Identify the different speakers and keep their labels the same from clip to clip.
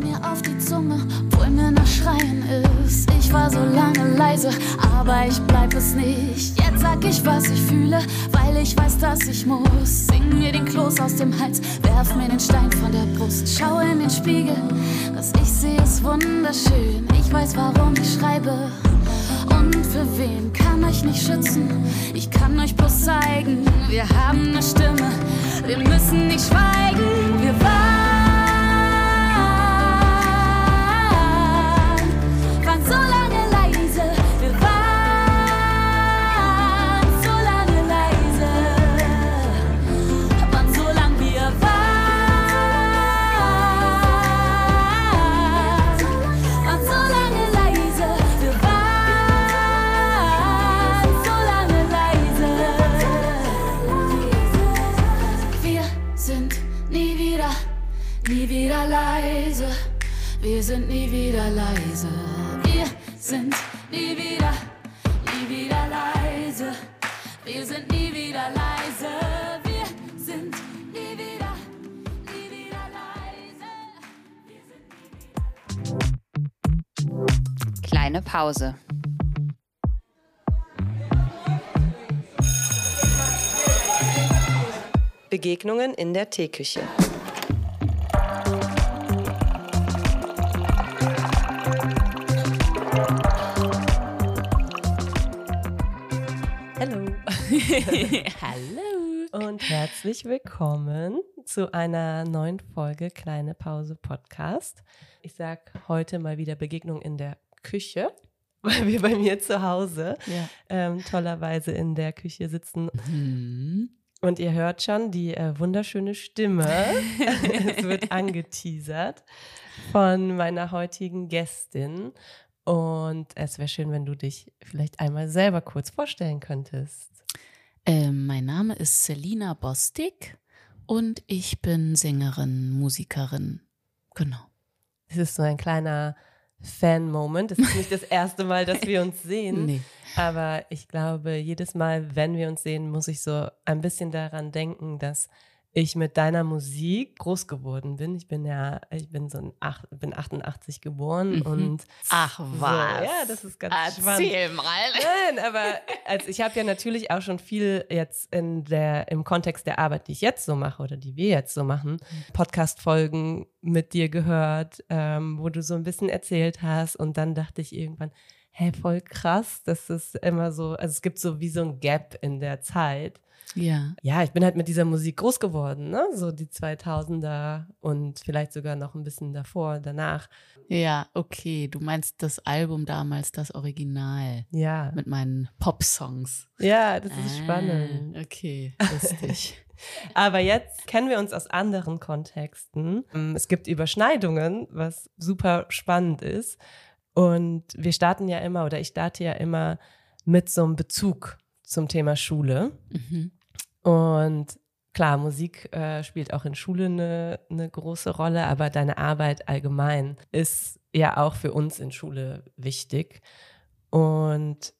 Speaker 1: mir auf die Zunge, obwohl mir nach Schreien ist. Ich war so lange leise, aber ich bleib es nicht. Jetzt sag ich, was ich fühle, weil ich weiß, dass ich muss. Sing mir den Kloß aus dem Hals, werf mir den Stein von der Brust. Schau in den Spiegel, was ich sehe ist wunderschön. Ich weiß, warum ich schreibe. Und für wen kann euch nicht schützen? Ich kann euch bloß zeigen, wir haben eine Stimme. Wir müssen nicht schweigen, wir waren. Wir sind nie wieder leise. Wir sind nie wieder, nie wieder leise. Wir sind nie wieder leise. Wir sind nie wieder, nie wieder leise. Wir sind
Speaker 2: Kleine Pause.
Speaker 3: Begegnungen in der Teeküche. Hallo. und herzlich willkommen zu einer neuen Folge Kleine Pause Podcast. Ich sag heute mal wieder Begegnung in der Küche, weil wir bei mir zu Hause
Speaker 2: Ja.
Speaker 3: ähm, tollerweise in der Küche sitzen
Speaker 2: Hm.
Speaker 3: Und ihr hört schon die äh, wunderschöne Stimme. es wird angeteasert von meiner heutigen Gästin. Und es wäre schön, wenn du dich vielleicht einmal selber kurz vorstellen könntest.
Speaker 2: Ähm, mein Name ist Selina Bostik und ich bin Sängerin, Musikerin. Genau.
Speaker 3: Es ist so ein kleiner Fan-Moment. Es ist nicht das erste Mal, dass wir uns sehen.
Speaker 2: Nee.
Speaker 3: Aber ich glaube, jedes Mal, wenn wir uns sehen, muss ich so ein bisschen daran denken, dass ich mit deiner Musik groß geworden bin. Ich bin ja, ich bin so ein acht, bin 88 geboren
Speaker 2: Mhm.
Speaker 3: und
Speaker 2: Ach
Speaker 3: so,
Speaker 2: was.
Speaker 3: ja, das ist ganz spannend.
Speaker 2: Erzähl mal.
Speaker 3: Nein, aber also ich habe ja natürlich auch schon viel jetzt in der im Kontext der Arbeit, die ich jetzt so mache oder die wir jetzt so machen, Podcast-Folgen mit dir gehört, ähm, wo du so ein bisschen erzählt hast und dann dachte ich irgendwann, hey, voll krass, das ist immer so, also es gibt so wie so ein Gap in der Zeit.
Speaker 2: Ja.
Speaker 3: Ja, ich bin halt mit dieser Musik groß geworden, ne? So die 2000er und vielleicht sogar noch ein bisschen davor, danach.
Speaker 2: Ja, okay. Du meinst das Album damals, das Original
Speaker 3: Ja,
Speaker 2: mit meinen Pop-Songs.
Speaker 3: ja, das ist spannend.
Speaker 2: Ah, okay, lustig.
Speaker 3: Aber jetzt kennen wir uns aus anderen Kontexten. Ähm, Es gibt Überschneidungen, was super spannend ist. Und wir starten ja immer, oder ich starte ja immer mit so einem Bezug zum Thema Schule.
Speaker 2: mhm.
Speaker 3: Und klar, Musik äh, spielt auch in Schule eine, eine große Rolle, aber deine Arbeit allgemein ist ja auch für uns in Schule wichtig. Und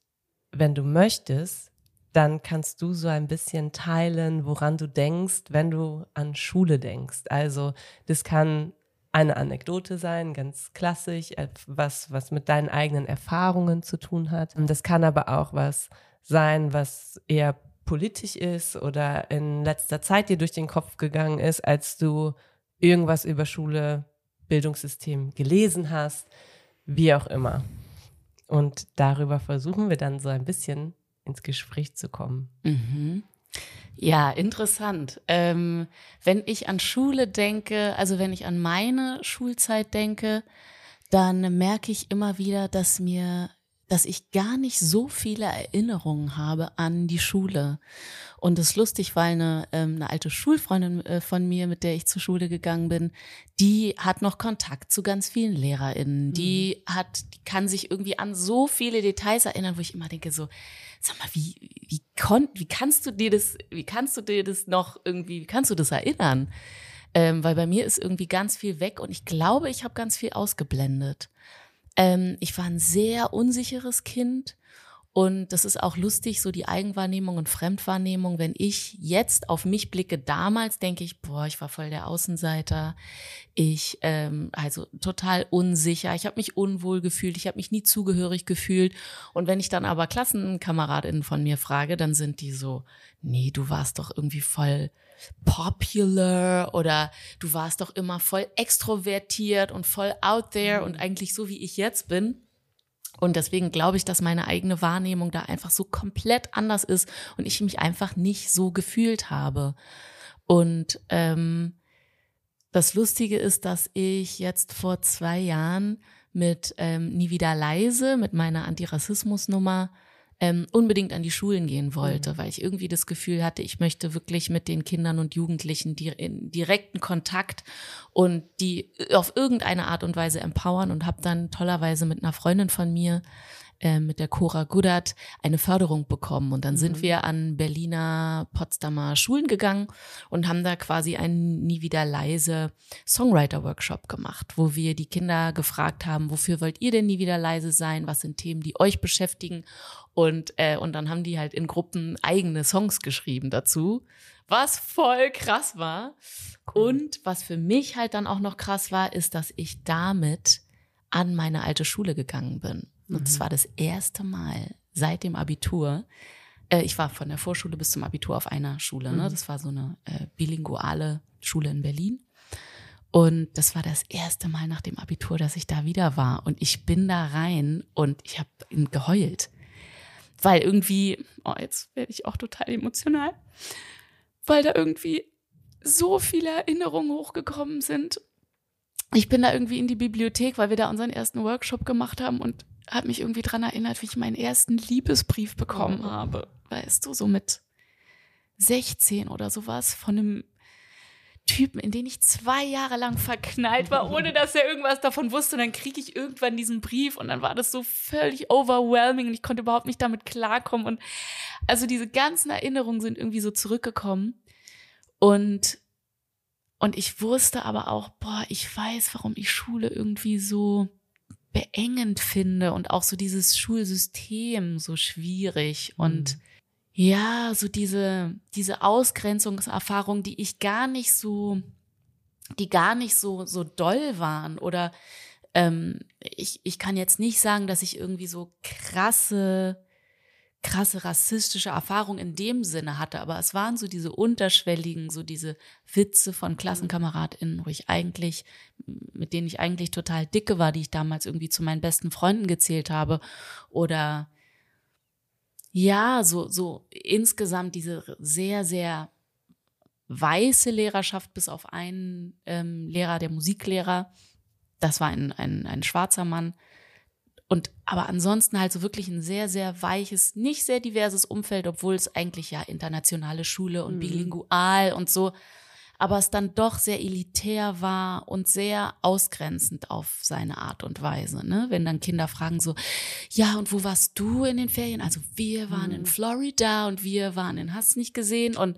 Speaker 3: wenn du möchtest, dann kannst du so ein bisschen teilen, woran du denkst, wenn du an Schule denkst. Also das kann eine Anekdote sein, ganz klassisch, äh, was, was mit deinen eigenen Erfahrungen zu tun hat. Das kann aber auch was sein, was eher politisch ist oder in letzter Zeit dir durch den Kopf gegangen ist, als du irgendwas über Schule, Bildungssystem gelesen hast, wie auch immer. Und darüber versuchen wir dann so ein bisschen ins Gespräch zu kommen.
Speaker 2: Mhm. Ja, interessant. Ähm, wenn ich an Schule denke, also wenn ich an meine Schulzeit denke, dann merke ich immer wieder, dass mir, dass ich gar nicht so viele Erinnerungen habe an die Schule. Und das ist lustig, weil eine, ähm, eine alte Schulfreundin äh, von mir, mit der ich zur Schule gegangen bin, die hat noch Kontakt zu ganz vielen LehrerInnen. Die hat, die kann sich irgendwie an so viele Details erinnern, wo ich immer denke so, sag mal, wie, wie, kon, wie kannst du dir das, wie kannst du dir das noch irgendwie, wie kannst du das erinnern? Ähm, weil bei mir ist irgendwie ganz viel weg und ich glaube, ich habe ganz viel ausgeblendet. Ähm, ich war ein sehr unsicheres Kind Und das ist auch lustig, so die Eigenwahrnehmung und Fremdwahrnehmung. Wenn ich jetzt auf mich blicke, damals denke ich, boah, ich war voll der Außenseiter. Ich, ähm, also total unsicher. Ich habe mich unwohl gefühlt. Ich habe mich nie zugehörig gefühlt. Und wenn ich dann aber Klassenkameradinnen von mir frage, dann sind die so, nee, du warst doch irgendwie voll popular oder du warst doch immer voll extrovertiert und voll out there und eigentlich so, wie ich jetzt bin. Und deswegen glaube ich, dass meine eigene Wahrnehmung da einfach so komplett anders ist und ich mich einfach nicht so gefühlt habe. Und ähm, das Lustige ist, dass ich jetzt vor zwei Jahren mit ähm, Nie wieder leise, mit meiner Antirassismusnummer, ähm, unbedingt an die Schulen gehen wollte, mhm. weil ich irgendwie das Gefühl hatte, ich möchte wirklich mit den Kindern und Jugendlichen die, in direkten Kontakt und die auf irgendeine Art und Weise empowern und habe dann tollerweise mit einer Freundin von mir äh, mit der Cora Gudat eine Förderung bekommen. Und dann mhm. sind wir an Berliner, Potsdamer Schulen gegangen und haben da quasi einen nie wieder leise Songwriter-Workshop gemacht, wo wir die Kinder gefragt haben, wofür wollt ihr denn nie wieder leise sein? Was sind Themen, die euch beschäftigen? Und, äh, und dann haben die halt in Gruppen eigene Songs geschrieben dazu, was voll krass war. Und was für mich halt dann auch noch krass war, ist, dass ich damit an meine alte Schule gegangen bin. Und es mhm. war das erste Mal seit dem Abitur. Äh, ich war von der Vorschule bis zum Abitur auf einer Schule. Ne? Mhm. Das war so eine äh, bilinguale Schule in Berlin. Und das war das erste Mal nach dem Abitur, dass ich da wieder war. Und ich bin da rein und ich habe geheult. Weil irgendwie, oh, jetzt werde ich auch total emotional, weil da irgendwie so viele Erinnerungen hochgekommen sind. Ich bin da irgendwie in die Bibliothek, weil wir da unseren ersten Workshop gemacht haben und habe mich irgendwie dran erinnert, wie ich meinen ersten Liebesbrief bekommen habe. Weißt du, so mit 16 oder sowas von einem Typen, in den ich zwei Jahre lang verknallt war, ohne dass er irgendwas davon wusste. Und dann kriege ich irgendwann diesen Brief und dann war das so völlig overwhelming und ich konnte überhaupt nicht damit klarkommen. Und also diese ganzen Erinnerungen sind irgendwie so zurückgekommen. Und, und ich wusste aber auch, boah, ich weiß, warum ich Schule irgendwie so beengend finde und auch so dieses Schulsystem so schwierig und mhm. ja, so diese, diese Ausgrenzungserfahrung, die ich gar nicht so, die gar nicht so, so doll waren oder ähm, ich, ich kann jetzt nicht sagen, dass ich irgendwie so krasse krasse rassistische Erfahrung in dem Sinne hatte, aber es waren so diese unterschwelligen, so diese Witze von KlassenkameradInnen, wo ich eigentlich, mit denen ich eigentlich total dicke war, die ich damals irgendwie zu meinen besten Freunden gezählt habe. Oder ja, so, so insgesamt diese sehr, sehr weiße Lehrerschaft, bis auf einen ähm, Lehrer, der Musiklehrer, das war ein, ein, ein schwarzer Mann, und aber ansonsten halt so wirklich ein sehr, sehr weiches, nicht sehr diverses Umfeld, obwohl es eigentlich ja internationale Schule und mhm. bilingual und so, aber es dann doch sehr elitär war und sehr ausgrenzend auf seine Art und Weise. Ne? Wenn dann Kinder fragen so, ja, und wo warst du in den Ferien? Also wir waren mhm. in Florida und wir waren in Hast nicht gesehen und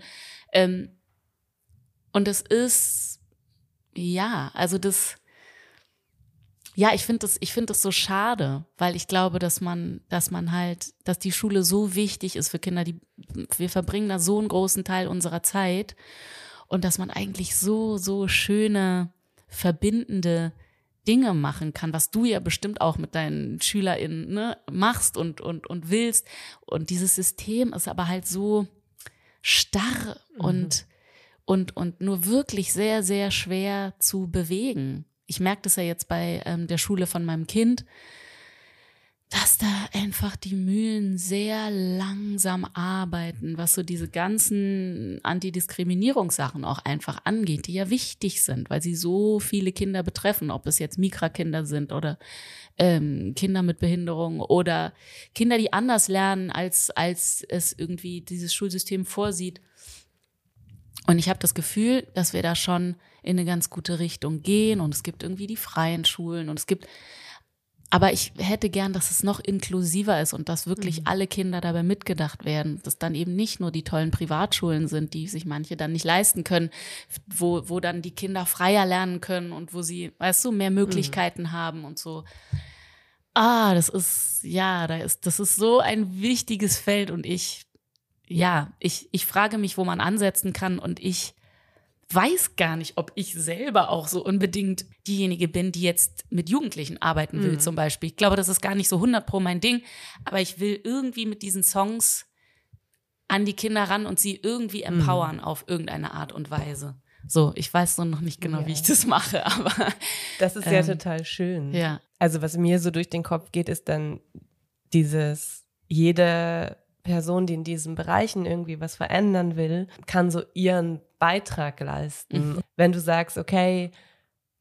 Speaker 2: ähm, und das ist ja, also das ja, ich finde das, ich finde das so schade, weil ich glaube, dass man, dass man halt, dass die Schule so wichtig ist für Kinder, die, wir verbringen da so einen großen Teil unserer Zeit und dass man eigentlich so, so schöne, verbindende Dinge machen kann, was du ja bestimmt auch mit deinen SchülerInnen ne, machst und, und, und willst. Und dieses System ist aber halt so starr mhm. und, und, und nur wirklich sehr, sehr schwer zu bewegen ich merke das ja jetzt bei ähm, der Schule von meinem Kind, dass da einfach die Mühlen sehr langsam arbeiten, was so diese ganzen Antidiskriminierungssachen auch einfach angeht, die ja wichtig sind, weil sie so viele Kinder betreffen, ob es jetzt Mikra-Kinder sind oder ähm, Kinder mit Behinderung oder Kinder, die anders lernen, als, als es irgendwie dieses Schulsystem vorsieht. Und ich habe das Gefühl, dass wir da schon in eine ganz gute Richtung gehen und es gibt irgendwie die freien Schulen und es gibt aber ich hätte gern, dass es noch inklusiver ist und dass wirklich mhm. alle Kinder dabei mitgedacht werden. Dass dann eben nicht nur die tollen Privatschulen sind, die sich manche dann nicht leisten können, wo, wo dann die Kinder freier lernen können und wo sie, weißt du, mehr Möglichkeiten mhm. haben und so. Ah, das ist, ja, da ist, das ist so ein wichtiges Feld und ich, ja, ich, ich frage mich, wo man ansetzen kann und ich weiß gar nicht, ob ich selber auch so unbedingt diejenige bin, die jetzt mit Jugendlichen arbeiten will, mhm. zum Beispiel. Ich glaube, das ist gar nicht so 100 pro mein Ding, aber ich will irgendwie mit diesen Songs an die Kinder ran und sie irgendwie mhm. empowern mhm. auf irgendeine Art und Weise. So, ich weiß noch nicht genau, ja. wie ich das mache, aber.
Speaker 3: Das ist ja ähm, total schön.
Speaker 2: Ja.
Speaker 3: Also, was mir so durch den Kopf geht, ist dann dieses, jede Person, die in diesen Bereichen irgendwie was verändern will, kann so ihren Beitrag leisten. Mhm. Wenn du sagst, okay,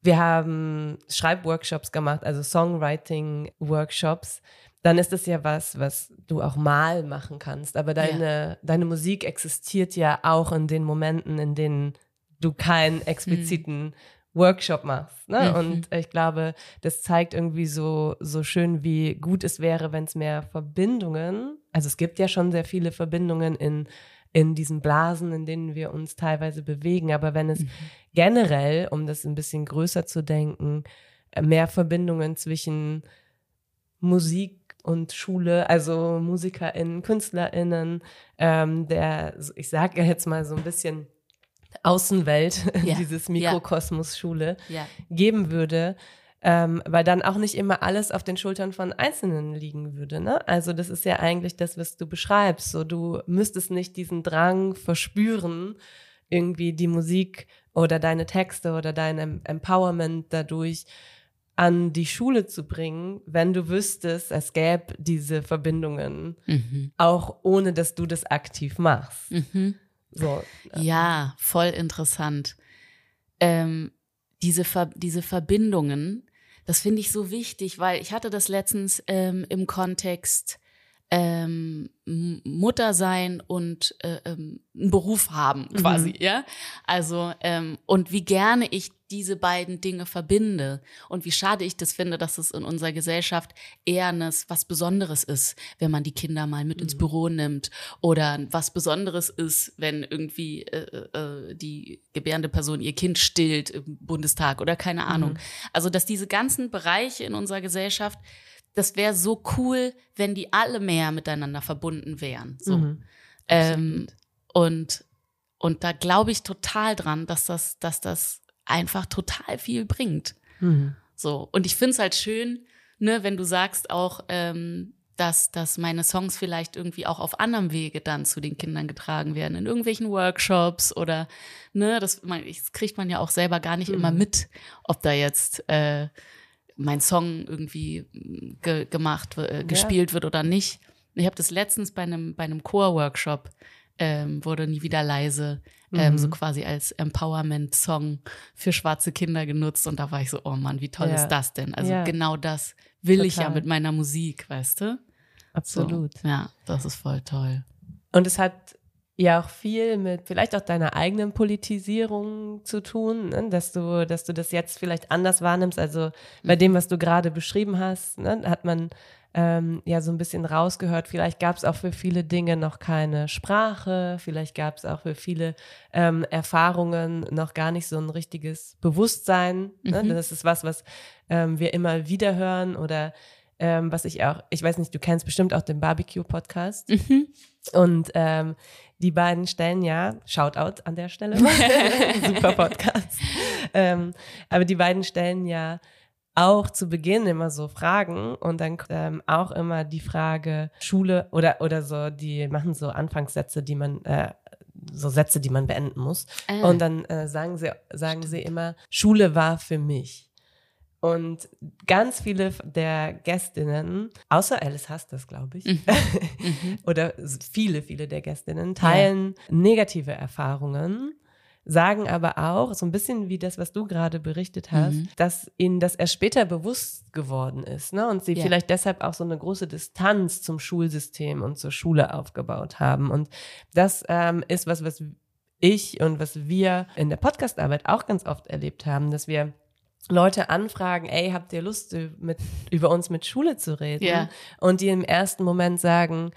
Speaker 3: wir haben Schreibworkshops gemacht, also Songwriting-Workshops, dann ist das ja was, was du auch mal machen kannst. Aber deine, ja. deine Musik existiert ja auch in den Momenten, in denen du keinen expliziten mhm. Workshop machst. Ne? Mhm. Und ich glaube, das zeigt irgendwie so, so schön, wie gut es wäre, wenn es mehr Verbindungen, also es gibt ja schon sehr viele Verbindungen in, in diesen Blasen, in denen wir uns teilweise bewegen, aber wenn es mhm. generell, um das ein bisschen größer zu denken, mehr Verbindungen zwischen Musik und Schule, also MusikerInnen, KünstlerInnen, ähm, der, ich sage jetzt mal so ein bisschen Außenwelt, ja. dieses Mikrokosmos Schule ja. geben würde, ähm, weil dann auch nicht immer alles auf den Schultern von Einzelnen liegen würde. Ne? Also das ist ja eigentlich das, was du beschreibst. So, du müsstest nicht diesen Drang verspüren, irgendwie die Musik oder deine Texte oder dein Empowerment dadurch an die Schule zu bringen, wenn du wüsstest, es gäbe diese Verbindungen, mhm. auch ohne dass du das aktiv machst. Mhm.
Speaker 2: So. Ja, voll interessant. Ähm, diese, Ver diese Verbindungen, das finde ich so wichtig, weil ich hatte das letztens ähm, im Kontext ähm, Mutter sein und äh, ähm, einen Beruf haben mhm. quasi, mhm. ja. Also ähm, und wie gerne ich diese beiden Dinge verbinde und wie schade ich das finde, dass es in unserer Gesellschaft eher eines, was Besonderes ist, wenn man die Kinder mal mit mhm. ins Büro nimmt oder was Besonderes ist, wenn irgendwie äh, äh, die gebärende Person ihr Kind stillt im Bundestag oder keine Ahnung. Mhm. Also dass diese ganzen Bereiche in unserer Gesellschaft das wäre so cool, wenn die alle mehr miteinander verbunden wären. So. Mhm. Ähm, und, und da glaube ich total dran, dass das, dass das einfach total viel bringt. Mhm. So. Und ich finde es halt schön, ne, wenn du sagst auch, ähm, dass, dass meine Songs vielleicht irgendwie auch auf anderem Wege dann zu den Kindern getragen werden, in irgendwelchen Workshops oder, ne, das, man, das kriegt man ja auch selber gar nicht mhm. immer mit, ob da jetzt äh, mein Song irgendwie mm, ge gemacht, äh, gespielt ja. wird oder nicht. Ich habe das letztens bei einem bei einem Chor-Workshop ähm, wurde nie wieder leise ähm, mhm. so quasi als Empowerment-Song für schwarze Kinder genutzt und da war ich so, oh Mann, wie toll ja. ist das denn? Also ja. genau das will Total. ich ja mit meiner Musik, weißt du?
Speaker 3: Absolut.
Speaker 2: So, ja, das ist voll toll.
Speaker 3: Und es hat ja auch viel mit vielleicht auch deiner eigenen Politisierung zu tun, ne? dass du, dass du das jetzt vielleicht anders wahrnimmst. Also bei dem, was du gerade beschrieben hast, ne? hat man ähm, ja so ein bisschen rausgehört. Vielleicht gab es auch für viele Dinge noch keine Sprache, vielleicht gab es auch für viele ähm, Erfahrungen noch gar nicht so ein richtiges Bewusstsein. Ne? Mhm. Das ist was, was ähm, wir immer wieder hören oder ähm, was ich auch, ich weiß nicht, du kennst bestimmt auch den Barbecue-Podcast. Mhm. Und ähm, die beiden stellen ja, Shoutout an der Stelle, super Podcast. ähm, aber die beiden stellen ja auch zu Beginn immer so Fragen und dann ähm, auch immer die Frage Schule oder oder so, die machen so Anfangssätze, die man äh, so Sätze, die man beenden muss. Ah. Und dann äh, sagen sie sagen sie immer Schule war für mich. Und ganz viele der Gästinnen, außer Alice hasst das, glaube ich, mhm. mhm. oder viele, viele der Gästinnen teilen ja. negative Erfahrungen, sagen aber auch, so ein bisschen wie das, was du gerade berichtet hast, mhm. dass ihnen das erst später bewusst geworden ist. Ne? Und sie ja. vielleicht deshalb auch so eine große Distanz zum Schulsystem und zur Schule aufgebaut haben. Und das ähm, ist was, was ich und was wir in der Podcastarbeit auch ganz oft erlebt haben, dass wir Leute anfragen, ey, habt ihr Lust, mit, über uns mit Schule zu reden?
Speaker 2: Ja.
Speaker 3: Und die im ersten Moment sagen,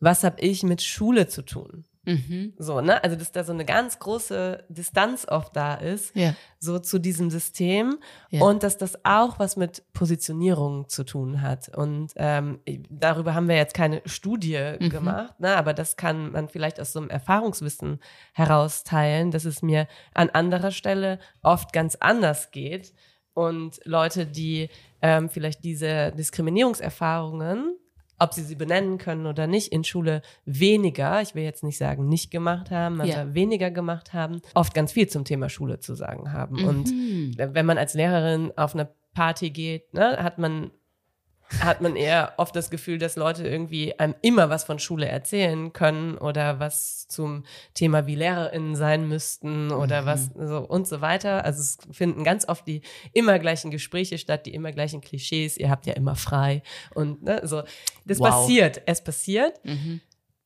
Speaker 3: was habe ich mit Schule zu tun?
Speaker 2: Mhm.
Speaker 3: So, ne? Also, dass da so eine ganz große Distanz oft da ist,
Speaker 2: Ja.
Speaker 3: so zu diesem System
Speaker 2: Ja.
Speaker 3: und dass das auch was mit Positionierung zu tun hat. Und ähm, darüber haben wir jetzt keine Studie
Speaker 2: Mhm.
Speaker 3: gemacht, ne? aber das kann man vielleicht aus so einem Erfahrungswissen herausteilen, dass es mir an anderer Stelle oft ganz anders geht. Und Leute, die ähm, vielleicht diese Diskriminierungserfahrungen ob sie sie benennen können oder nicht, in Schule weniger, ich will jetzt nicht sagen nicht gemacht haben, aber
Speaker 2: Ja.
Speaker 3: weniger gemacht haben, oft ganz viel zum Thema Schule zu sagen haben. Und
Speaker 2: Mhm.
Speaker 3: wenn man als Lehrerin auf eine Party geht, ne, hat man hat man eher oft das Gefühl, dass Leute irgendwie einem immer was von Schule erzählen können oder was zum Thema wie LehrerInnen sein müssten oder
Speaker 2: Mhm.
Speaker 3: was so und so weiter. Also es finden ganz oft die immer gleichen Gespräche statt, die immer gleichen Klischees. Ihr habt ja immer frei und ne, so. Das
Speaker 2: Wow.
Speaker 3: passiert, es passiert.
Speaker 2: Mhm.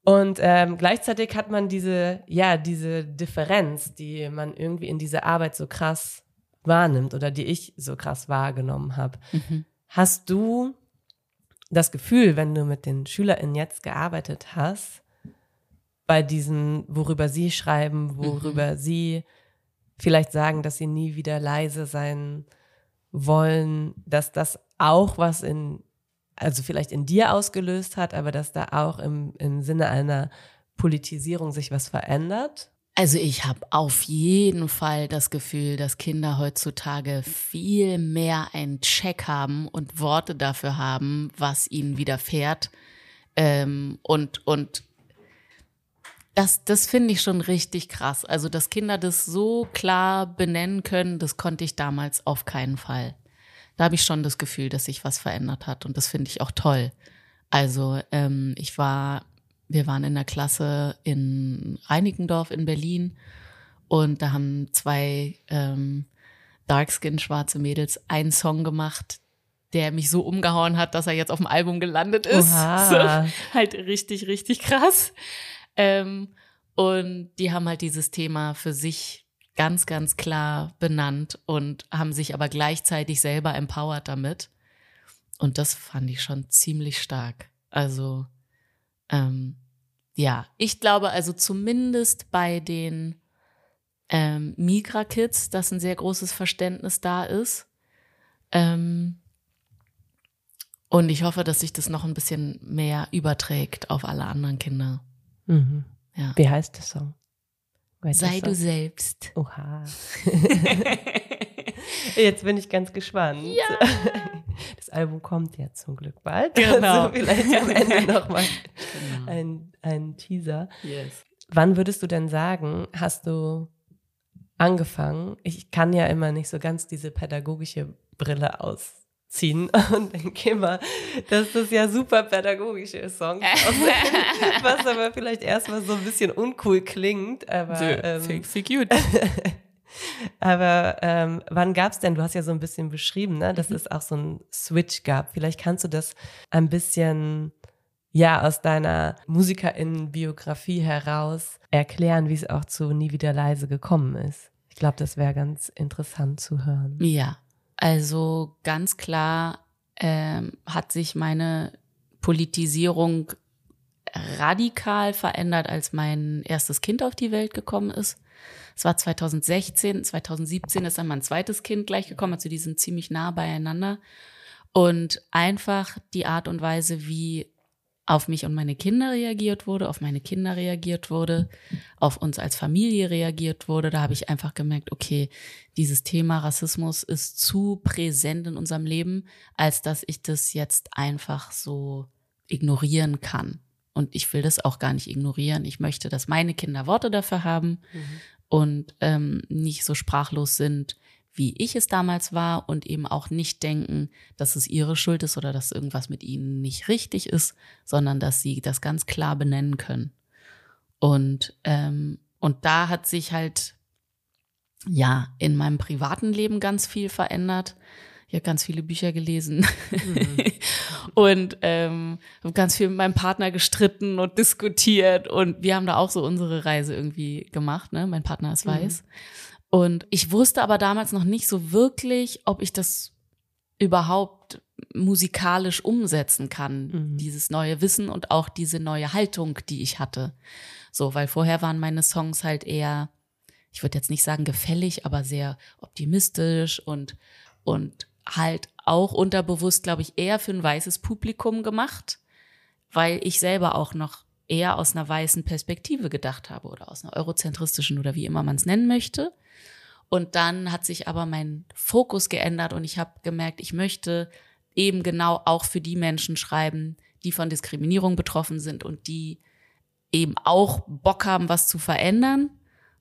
Speaker 3: Und ähm, gleichzeitig hat man diese, ja, diese Differenz, die man irgendwie in dieser Arbeit so krass wahrnimmt oder die ich so krass wahrgenommen habe.
Speaker 2: Mhm.
Speaker 3: Hast du das Gefühl, wenn du mit den SchülerInnen jetzt gearbeitet hast, bei diesen, worüber sie schreiben, worüber sie vielleicht sagen, dass sie nie wieder leise sein wollen, dass das auch was in, also vielleicht in dir ausgelöst hat, aber dass da auch im, im Sinne einer Politisierung sich was verändert?
Speaker 2: Also ich habe auf jeden Fall das Gefühl, dass Kinder heutzutage viel mehr einen Check haben und Worte dafür haben, was ihnen widerfährt. Ähm, und und das, das finde ich schon richtig krass. Also, dass Kinder das so klar benennen können, das konnte ich damals auf keinen Fall. Da habe ich schon das Gefühl, dass sich was verändert hat und das finde ich auch toll. Also, ähm, ich war wir waren in der Klasse in Reinickendorf in Berlin und da haben zwei ähm, Darkskin schwarze Mädels einen Song gemacht, der mich so umgehauen hat, dass er jetzt auf dem Album gelandet ist.
Speaker 3: Oha.
Speaker 2: So, halt richtig, richtig krass. Ähm, und die haben halt dieses Thema für sich ganz, ganz klar benannt und haben sich aber gleichzeitig selber empowered damit. Und das fand ich schon ziemlich stark. Also ähm, ja, ich glaube also zumindest bei den ähm, Migra-Kids, dass ein sehr großes Verständnis da ist. Ähm, und ich hoffe, dass sich das noch ein bisschen mehr überträgt auf alle anderen Kinder.
Speaker 3: Mhm.
Speaker 2: Ja.
Speaker 3: Wie heißt der Song?
Speaker 2: Sei
Speaker 3: Song?
Speaker 2: du selbst.
Speaker 3: Oha. Jetzt bin ich ganz gespannt.
Speaker 2: Ja.
Speaker 3: Das Album kommt ja zum Glück bald.
Speaker 2: Genau.
Speaker 3: Also vielleicht am Ende nochmal
Speaker 2: Genau.
Speaker 3: ein, ein Teaser.
Speaker 2: Yes.
Speaker 3: Wann würdest du denn sagen, hast du angefangen? Ich kann ja immer nicht so ganz diese pädagogische Brille ausziehen und denke immer, dass das ja super pädagogische Songs sind, was aber vielleicht erstmal so ein bisschen uncool klingt. Aber ähm,
Speaker 2: Sexy cute.
Speaker 3: Aber ähm, wann gab's denn, du hast ja so ein bisschen beschrieben, ne,
Speaker 2: Mhm.
Speaker 3: dass es auch so einen Switch gab. Vielleicht kannst du das ein bisschen, ja, aus deiner Musikerinnenbiografie heraus erklären, wie es auch zu Nie wieder leise gekommen ist. Ich glaube, das wäre ganz interessant zu hören.
Speaker 2: Ja, also ganz klar ähm, hat sich meine Politisierung radikal verändert, als mein erstes Kind auf die Welt gekommen ist. Es war 2016, 2017 ist dann mein zweites Kind gleich gekommen, also die sind ziemlich nah beieinander. Und einfach die Art und Weise, wie auf mich und meine Kinder reagiert wurde, auf meine Kinder reagiert wurde, auf uns als Familie reagiert wurde, da habe ich einfach gemerkt, okay, dieses Thema Rassismus ist zu präsent in unserem Leben, als dass ich das jetzt einfach so ignorieren kann. Und ich will das auch gar nicht ignorieren. Ich möchte, dass meine Kinder Worte dafür haben und ähm, nicht so sprachlos sind, wie ich es damals war und eben auch nicht denken, dass es ihre Schuld ist oder dass irgendwas mit ihnen nicht richtig ist, sondern dass sie das ganz klar benennen können. Und, ähm, und da hat sich halt, ja, in meinem privaten Leben ganz viel verändert. Ich habe ganz viele Bücher gelesen und ähm, habe ganz viel mit meinem Partner gestritten und diskutiert und wir haben da auch so unsere Reise irgendwie gemacht. Ne? Mein Partner ist weiß. Und ich wusste aber damals noch nicht so wirklich, ob ich das überhaupt musikalisch umsetzen kann, mhm. dieses neue Wissen und auch diese neue Haltung, die ich hatte. So, weil vorher waren meine Songs halt eher, ich würde jetzt nicht sagen gefällig, aber sehr optimistisch und, und halt auch unterbewusst, glaube ich, eher für ein weißes Publikum gemacht, weil ich selber auch noch eher aus einer weißen Perspektive gedacht habe oder aus einer eurozentristischen oder wie immer man es nennen möchte. Und dann hat sich aber mein Fokus geändert und ich habe gemerkt, ich möchte eben genau auch für die Menschen schreiben, die von Diskriminierung betroffen sind und die eben auch Bock haben, was zu verändern.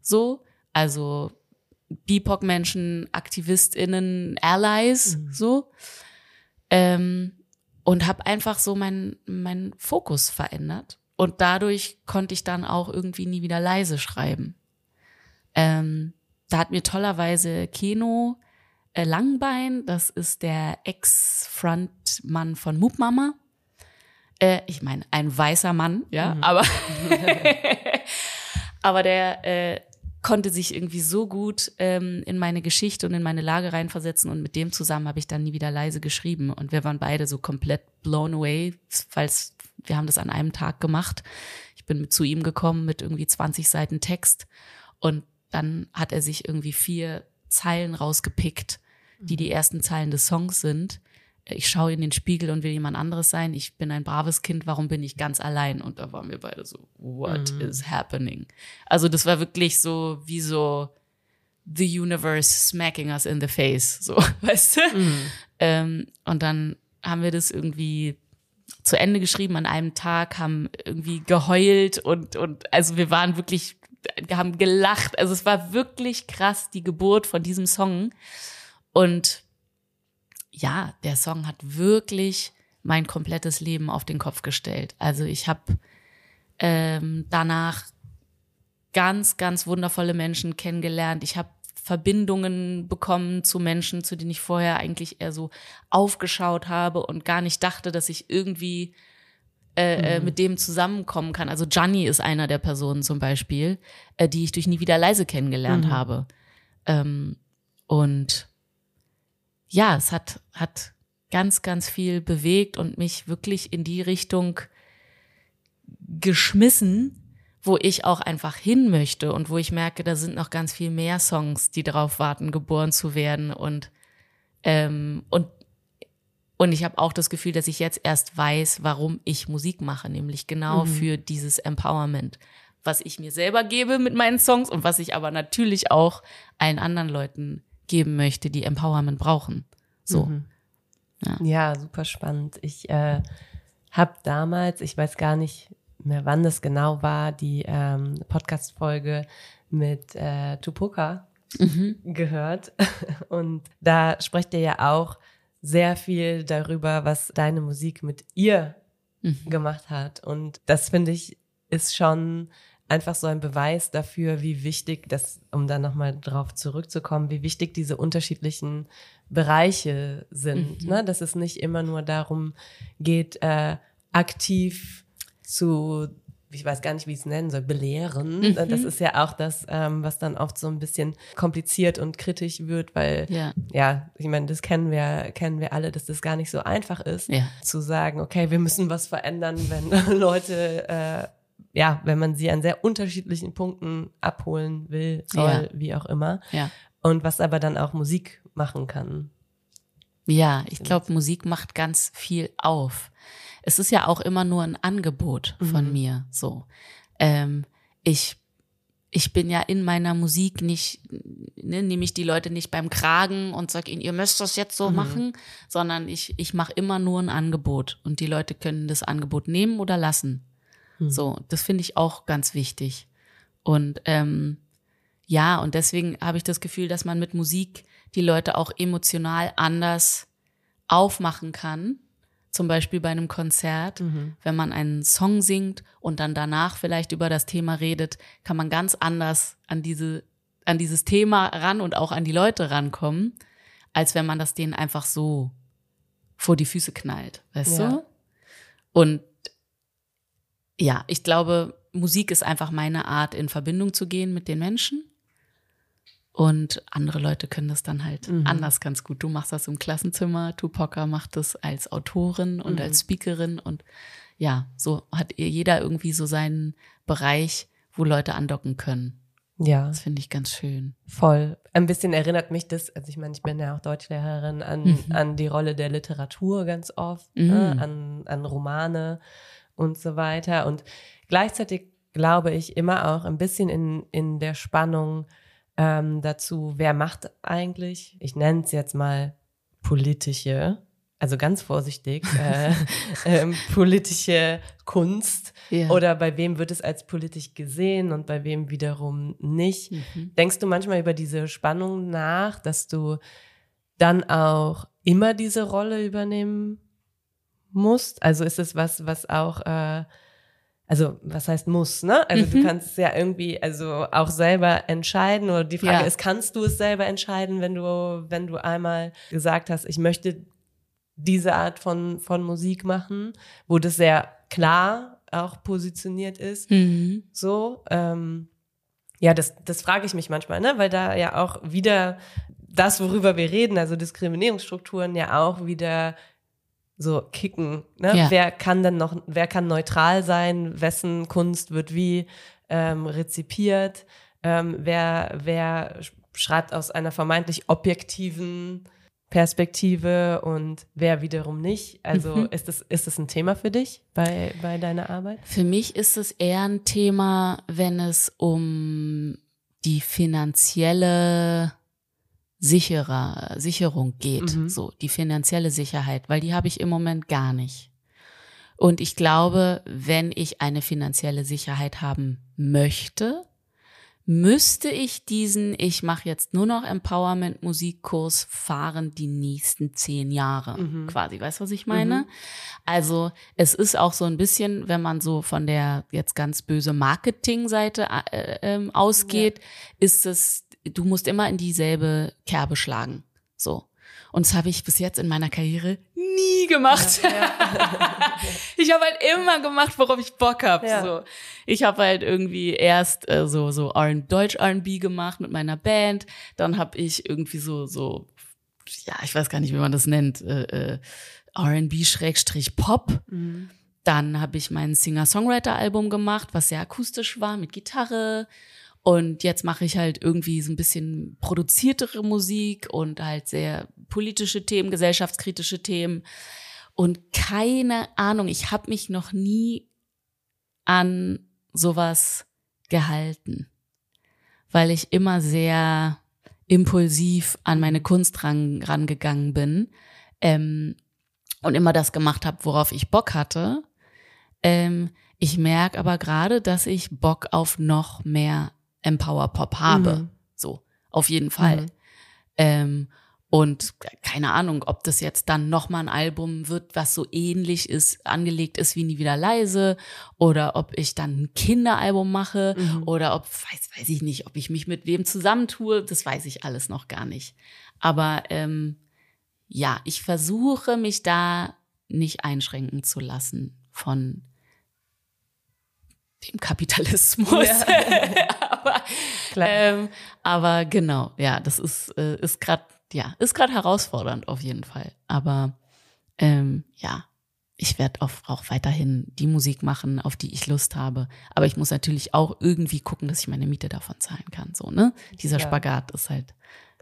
Speaker 2: So, also BIPOC-Menschen, AktivistInnen, Allies, mhm. so. Ähm, und habe einfach so meinen mein Fokus verändert. Und dadurch konnte ich dann auch irgendwie nie wieder leise schreiben. Ähm, da hat mir tollerweise Keno äh, Langbein, das ist der Ex-Frontmann von Moop Mama, äh, ich meine, ein weißer Mann, ja, mhm. aber, aber der äh, konnte sich irgendwie so gut ähm, in meine Geschichte und in meine Lage reinversetzen und mit dem zusammen habe ich dann nie wieder leise geschrieben. Und wir waren beide so komplett blown away, weil wir haben das an einem Tag gemacht. Ich bin mit zu ihm gekommen mit irgendwie 20 Seiten Text. Und dann hat er sich irgendwie vier Zeilen rausgepickt, die die ersten Zeilen des Songs sind ich schaue in den Spiegel und will jemand anderes sein. Ich bin ein braves Kind, warum bin ich ganz allein? Und da waren wir beide so, what mhm. is happening? Also das war wirklich so wie so the universe smacking us in the face, so, weißt du? Mhm. Ähm, und dann haben wir das irgendwie zu Ende geschrieben an einem Tag, haben irgendwie geheult und, und also wir waren wirklich, wir haben gelacht. Also es war wirklich krass, die Geburt von diesem Song. Und ja, der Song hat wirklich mein komplettes Leben auf den Kopf gestellt. Also ich habe ähm, danach ganz, ganz wundervolle Menschen kennengelernt. Ich habe Verbindungen bekommen zu Menschen, zu denen ich vorher eigentlich eher so aufgeschaut habe und gar nicht dachte, dass ich irgendwie äh, äh mhm. mit dem zusammenkommen kann. Also Gianni ist einer der Personen zum Beispiel, äh, die ich durch nie wieder leise kennengelernt mhm. habe. Ähm, und ja, es hat, hat ganz, ganz viel bewegt und mich wirklich in die Richtung geschmissen, wo ich auch einfach hin möchte und wo ich merke, da sind noch ganz viel mehr Songs, die darauf warten, geboren zu werden und ähm, und und ich habe auch das Gefühl, dass ich jetzt erst weiß, warum ich Musik mache, nämlich genau mhm. für dieses Empowerment, was ich mir selber gebe mit meinen Songs und was ich aber natürlich auch allen anderen Leuten geben möchte, die Empowerment brauchen. So. Mhm.
Speaker 3: Ja. ja. super spannend. Ich äh, habe damals, ich weiß gar nicht mehr, wann das genau war, die ähm, Podcast-Folge mit äh, Tupoka mhm. gehört. Und da sprecht ihr ja auch sehr viel darüber, was deine Musik mit ihr mhm. gemacht hat. Und das finde ich ist schon einfach so ein Beweis dafür, wie wichtig das, um da nochmal drauf zurückzukommen, wie wichtig diese unterschiedlichen Bereiche sind. Mhm. Ne? Dass es nicht immer nur darum geht, äh, aktiv zu, ich weiß gar nicht, wie ich es nennen soll, belehren. Mhm. Das ist ja auch das, ähm, was dann oft so ein bisschen kompliziert und kritisch wird, weil ja, ja ich meine, das kennen wir, kennen wir alle, dass das gar nicht so einfach ist, ja. zu sagen, okay, wir müssen was verändern, wenn Leute äh, ja, wenn man sie an sehr unterschiedlichen Punkten abholen will, soll, ja. wie auch immer. Ja. Und was aber dann auch Musik machen kann.
Speaker 2: Ja, ich glaube, Musik macht ganz viel auf. Es ist ja auch immer nur ein Angebot von mhm. mir. So, ähm, ich ich bin ja in meiner Musik nicht, ne, nehme ich die Leute nicht beim Kragen und sag ihnen, ihr müsst das jetzt so mhm. machen, sondern ich ich mache immer nur ein Angebot und die Leute können das Angebot nehmen oder lassen. Mhm. So, das finde ich auch ganz wichtig. Und ähm, ja, und deswegen habe ich das Gefühl, dass man mit Musik die Leute auch emotional anders aufmachen kann. Zum Beispiel bei einem Konzert, mhm. wenn man einen Song singt und dann danach vielleicht über das Thema redet, kann man ganz anders an diese, an dieses Thema ran und auch an die Leute rankommen, als wenn man das denen einfach so vor die Füße knallt, weißt ja. du? Und ja, ich glaube, Musik ist einfach meine Art, in Verbindung zu gehen mit den Menschen. Und andere Leute können das dann halt mhm. anders ganz gut. Du machst das im Klassenzimmer, Tupoka macht das als Autorin und mhm. als Speakerin und ja, so hat jeder irgendwie so seinen Bereich, wo Leute andocken können. Ja. Das finde ich ganz schön.
Speaker 3: Voll. Ein bisschen erinnert mich das, also ich meine, ich bin ja auch Deutschlehrerin, an, mhm. an die Rolle der Literatur ganz oft, mhm. ne? an, an Romane und so weiter. Und gleichzeitig glaube ich immer auch ein bisschen in, in der Spannung ähm, dazu, wer macht eigentlich, ich nenne es jetzt mal politische also ganz vorsichtig, äh, äh, politische Kunst ja. oder bei wem wird es als politisch gesehen und bei wem wiederum nicht. Mhm. Denkst du manchmal über diese Spannung nach, dass du dann auch immer diese Rolle übernehmen musst? Also ist es was, was auch, äh, also was heißt muss, ne? Also mhm. du kannst es ja irgendwie, also auch selber entscheiden oder die Frage ja. ist, kannst du es selber entscheiden, wenn du, wenn du einmal gesagt hast, ich möchte diese Art von, von Musik machen, wo das sehr klar auch positioniert ist. Mhm. So, ähm, ja, das, das frage ich mich manchmal, ne? weil da ja auch wieder das, worüber wir reden, also Diskriminierungsstrukturen ja auch wieder so kicken. Ne? Ja. Wer kann denn noch, wer kann neutral sein? Wessen Kunst wird wie ähm, rezipiert? Ähm, wer, wer schreibt aus einer vermeintlich objektiven Perspektive und wer wiederum nicht. Also mhm. ist, das, ist das ein Thema für dich bei, bei deiner Arbeit?
Speaker 2: Für mich ist es eher ein Thema, wenn es um die finanzielle sicherer, Sicherung geht, mhm. so die finanzielle Sicherheit, weil die habe ich im Moment gar nicht. Und ich glaube, wenn ich eine finanzielle Sicherheit haben möchte, müsste ich diesen, ich mache jetzt nur noch Empowerment-Musikkurs fahren die nächsten zehn Jahre mhm. quasi. Weißt du, was ich meine? Mhm. Also es ist auch so ein bisschen, wenn man so von der jetzt ganz böse Marketing-Seite äh, äh, ausgeht, ja. ist es, du musst immer in dieselbe Kerbe schlagen. So. Und das habe ich bis jetzt in meiner Karriere nie gemacht. Ja, ja. ich habe halt immer gemacht, worauf ich Bock habe. Ja. So. Ich habe halt irgendwie erst äh, so so R Deutsch R&B gemacht mit meiner Band, dann habe ich irgendwie so so ja, ich weiß gar nicht, wie man das nennt, äh, äh, R&B Schrägstrich Pop. Mhm. Dann habe ich mein Singer-Songwriter-Album gemacht, was sehr akustisch war mit Gitarre und jetzt mache ich halt irgendwie so ein bisschen produziertere Musik und halt sehr politische Themen, gesellschaftskritische Themen. Und keine Ahnung, ich habe mich noch nie an sowas gehalten, weil ich immer sehr impulsiv an meine Kunst ran, rangegangen bin ähm, und immer das gemacht habe, worauf ich Bock hatte. Ähm, ich merke aber gerade, dass ich Bock auf noch mehr Empower Pop habe. Mhm. So, auf jeden Fall. Mhm. Ähm, und keine Ahnung, ob das jetzt dann nochmal ein Album wird, was so ähnlich ist, angelegt ist wie Nie wieder leise, oder ob ich dann ein Kinderalbum mache, mhm. oder ob, weiß, weiß ich nicht, ob ich mich mit wem zusammentue, das weiß ich alles noch gar nicht. Aber ähm, ja, ich versuche mich da nicht einschränken zu lassen von dem Kapitalismus. Ja. aber, ähm, aber genau, ja, das ist, äh, ist gerade, ja, ist gerade herausfordernd auf jeden Fall. Aber ähm, ja, ich werde auch, weiterhin die Musik machen, auf die ich Lust habe. Aber ich muss natürlich auch irgendwie gucken, dass ich meine Miete davon zahlen kann. So, ne? Dieser ja. Spagat ist halt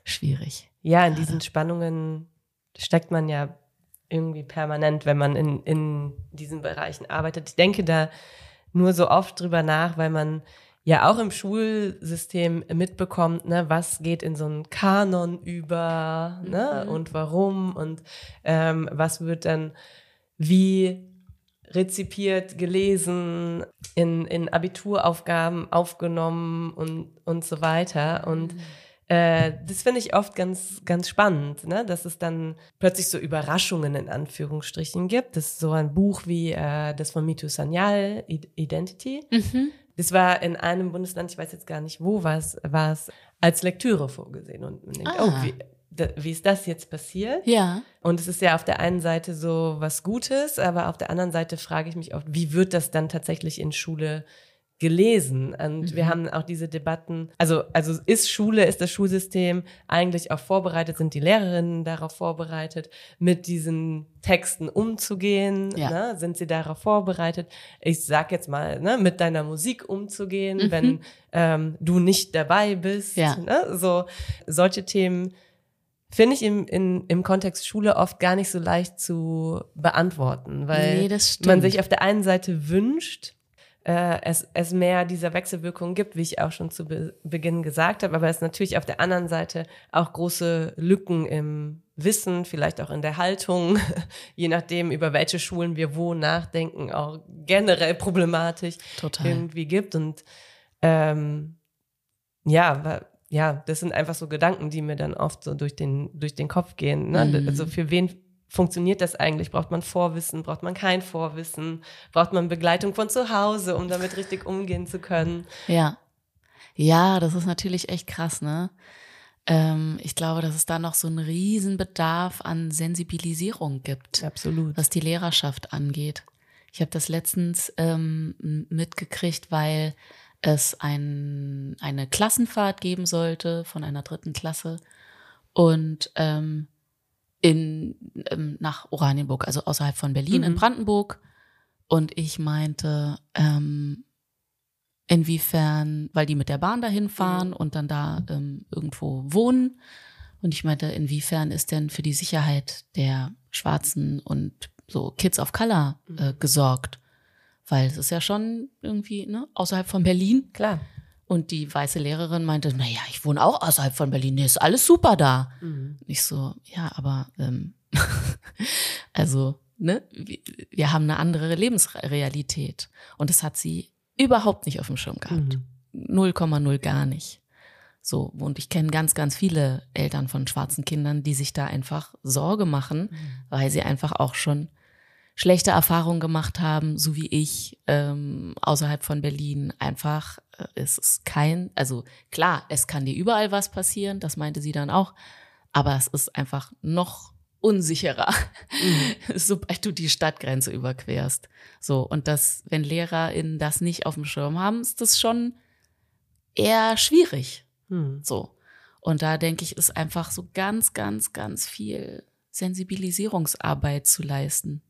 Speaker 2: schwierig.
Speaker 3: Ja, in diesen Spannungen steckt man ja irgendwie permanent, wenn man in, in diesen Bereichen arbeitet. Ich denke da nur so oft drüber nach, weil man ja auch im Schulsystem mitbekommt, ne, was geht in so einen Kanon über, ne, mhm. und warum und ähm, was wird dann wie rezipiert, gelesen, in, in Abituraufgaben aufgenommen und, und so weiter. Und mhm. Äh, das finde ich oft ganz, ganz spannend, ne? dass es dann plötzlich so Überraschungen in Anführungsstrichen gibt. Das ist so ein Buch wie äh, das von Mitu Sanyal, Identity. Mhm. Das war in einem Bundesland, ich weiß jetzt gar nicht wo, war es, war es als Lektüre vorgesehen. Und man denkt, ah. oh, wie, da, wie ist das jetzt passiert?
Speaker 2: Ja.
Speaker 3: Und es ist ja auf der einen Seite so was Gutes, aber auf der anderen Seite frage ich mich oft, wie wird das dann tatsächlich in Schule gelesen. Und mhm. wir haben auch diese Debatten, also, also ist Schule, ist das Schulsystem eigentlich auch vorbereitet, sind die Lehrerinnen darauf vorbereitet, mit diesen Texten umzugehen? Ja. Ne? Sind sie darauf vorbereitet? Ich sag jetzt mal, ne, mit deiner Musik umzugehen, mhm. wenn ähm, du nicht dabei bist. Ja. Ne? So solche Themen finde ich im, in, im Kontext Schule oft gar nicht so leicht zu beantworten, weil nee, man sich auf der einen Seite wünscht, äh, es, es mehr dieser Wechselwirkung gibt, wie ich auch schon zu Be Beginn gesagt habe, aber es natürlich auf der anderen Seite auch große Lücken im Wissen, vielleicht auch in der Haltung, je nachdem, über welche Schulen wir wo nachdenken, auch generell problematisch Total. irgendwie gibt. Und ähm, ja, ja, das sind einfach so Gedanken, die mir dann oft so durch den, durch den Kopf gehen. Ne? Mhm. Also für wen funktioniert das eigentlich? Braucht man Vorwissen? Braucht man kein Vorwissen? Braucht man Begleitung von zu Hause, um damit richtig umgehen zu können?
Speaker 2: Ja. Ja, das ist natürlich echt krass, ne? Ähm, ich glaube, dass es da noch so einen Riesenbedarf an Sensibilisierung gibt.
Speaker 3: Absolut.
Speaker 2: Was die Lehrerschaft angeht. Ich habe das letztens ähm, mitgekriegt, weil es ein, eine Klassenfahrt geben sollte von einer dritten Klasse. Und ähm, in, ähm, nach Oranienburg, also außerhalb von Berlin, mhm. in Brandenburg. Und ich meinte, ähm, inwiefern, weil die mit der Bahn dahin fahren mhm. und dann da ähm, irgendwo wohnen. Und ich meinte, inwiefern ist denn für die Sicherheit der Schwarzen und so Kids of Color äh, mhm. gesorgt? Weil es ist ja schon irgendwie ne, außerhalb von Berlin.
Speaker 3: Klar.
Speaker 2: Und die weiße Lehrerin meinte, naja, ich wohne auch außerhalb von Berlin, nee, ist alles super da. Mhm. Ich so, ja, aber ähm, also, ne, wir, wir, haben eine andere Lebensrealität. Und das hat sie überhaupt nicht auf dem Schirm gehabt. 0,0 mhm. gar nicht. So, und ich kenne ganz, ganz viele Eltern von schwarzen Kindern, die sich da einfach Sorge machen, mhm. weil sie einfach auch schon schlechte Erfahrungen gemacht haben, so wie ich, ähm, außerhalb von Berlin. Einfach, äh, es ist kein, also klar, es kann dir überall was passieren, das meinte sie dann auch, aber es ist einfach noch unsicherer, mhm. sobald du die Stadtgrenze überquerst. So, und das, wenn LehrerInnen das nicht auf dem Schirm haben, ist das schon eher schwierig. Mhm. So. Und da denke ich, ist einfach so ganz, ganz, ganz viel Sensibilisierungsarbeit zu leisten.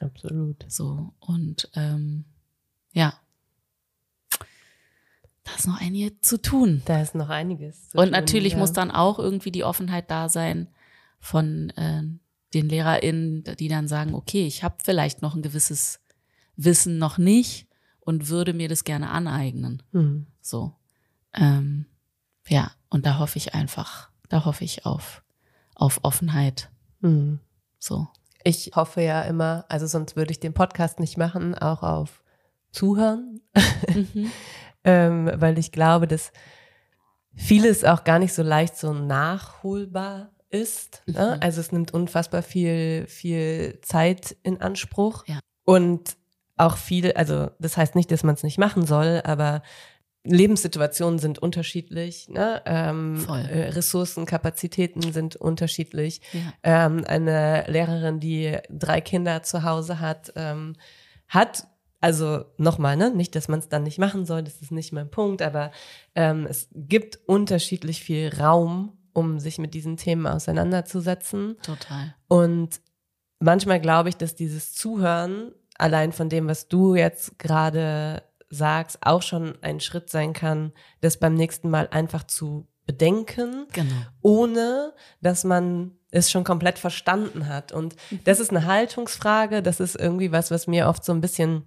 Speaker 3: Absolut.
Speaker 2: So, und ähm, ja. Da ist noch einiges zu tun.
Speaker 3: Da ist noch einiges
Speaker 2: zu und tun. Und natürlich ja. muss dann auch irgendwie die Offenheit da sein von äh, den LehrerInnen, die dann sagen, okay, ich habe vielleicht noch ein gewisses Wissen noch nicht und würde mir das gerne aneignen. Mhm. So. Ähm, ja, und da hoffe ich einfach, da hoffe ich auf, auf Offenheit. Mhm. So.
Speaker 3: Ich hoffe ja immer, also sonst würde ich den Podcast nicht machen, auch auf Zuhören, mhm. ähm, weil ich glaube, dass vieles auch gar nicht so leicht so nachholbar ist. Ne? Mhm. Also es nimmt unfassbar viel, viel Zeit in Anspruch. Ja. Und auch viel, also das heißt nicht, dass man es nicht machen soll, aber Lebenssituationen sind unterschiedlich, ne? ähm, äh, Ressourcen, Kapazitäten sind unterschiedlich. Ja. Ähm, eine Lehrerin, die drei Kinder zu Hause hat, ähm, hat also nochmal, ne? nicht, dass man es dann nicht machen soll, das ist nicht mein Punkt, aber ähm, es gibt unterschiedlich viel Raum, um sich mit diesen Themen auseinanderzusetzen.
Speaker 2: Total.
Speaker 3: Und manchmal glaube ich, dass dieses Zuhören allein von dem, was du jetzt gerade sagst, auch schon ein Schritt sein kann, das beim nächsten Mal einfach zu bedenken, genau. ohne dass man es schon komplett verstanden hat. Und mhm. das ist eine Haltungsfrage, das ist irgendwie was, was mir oft so ein bisschen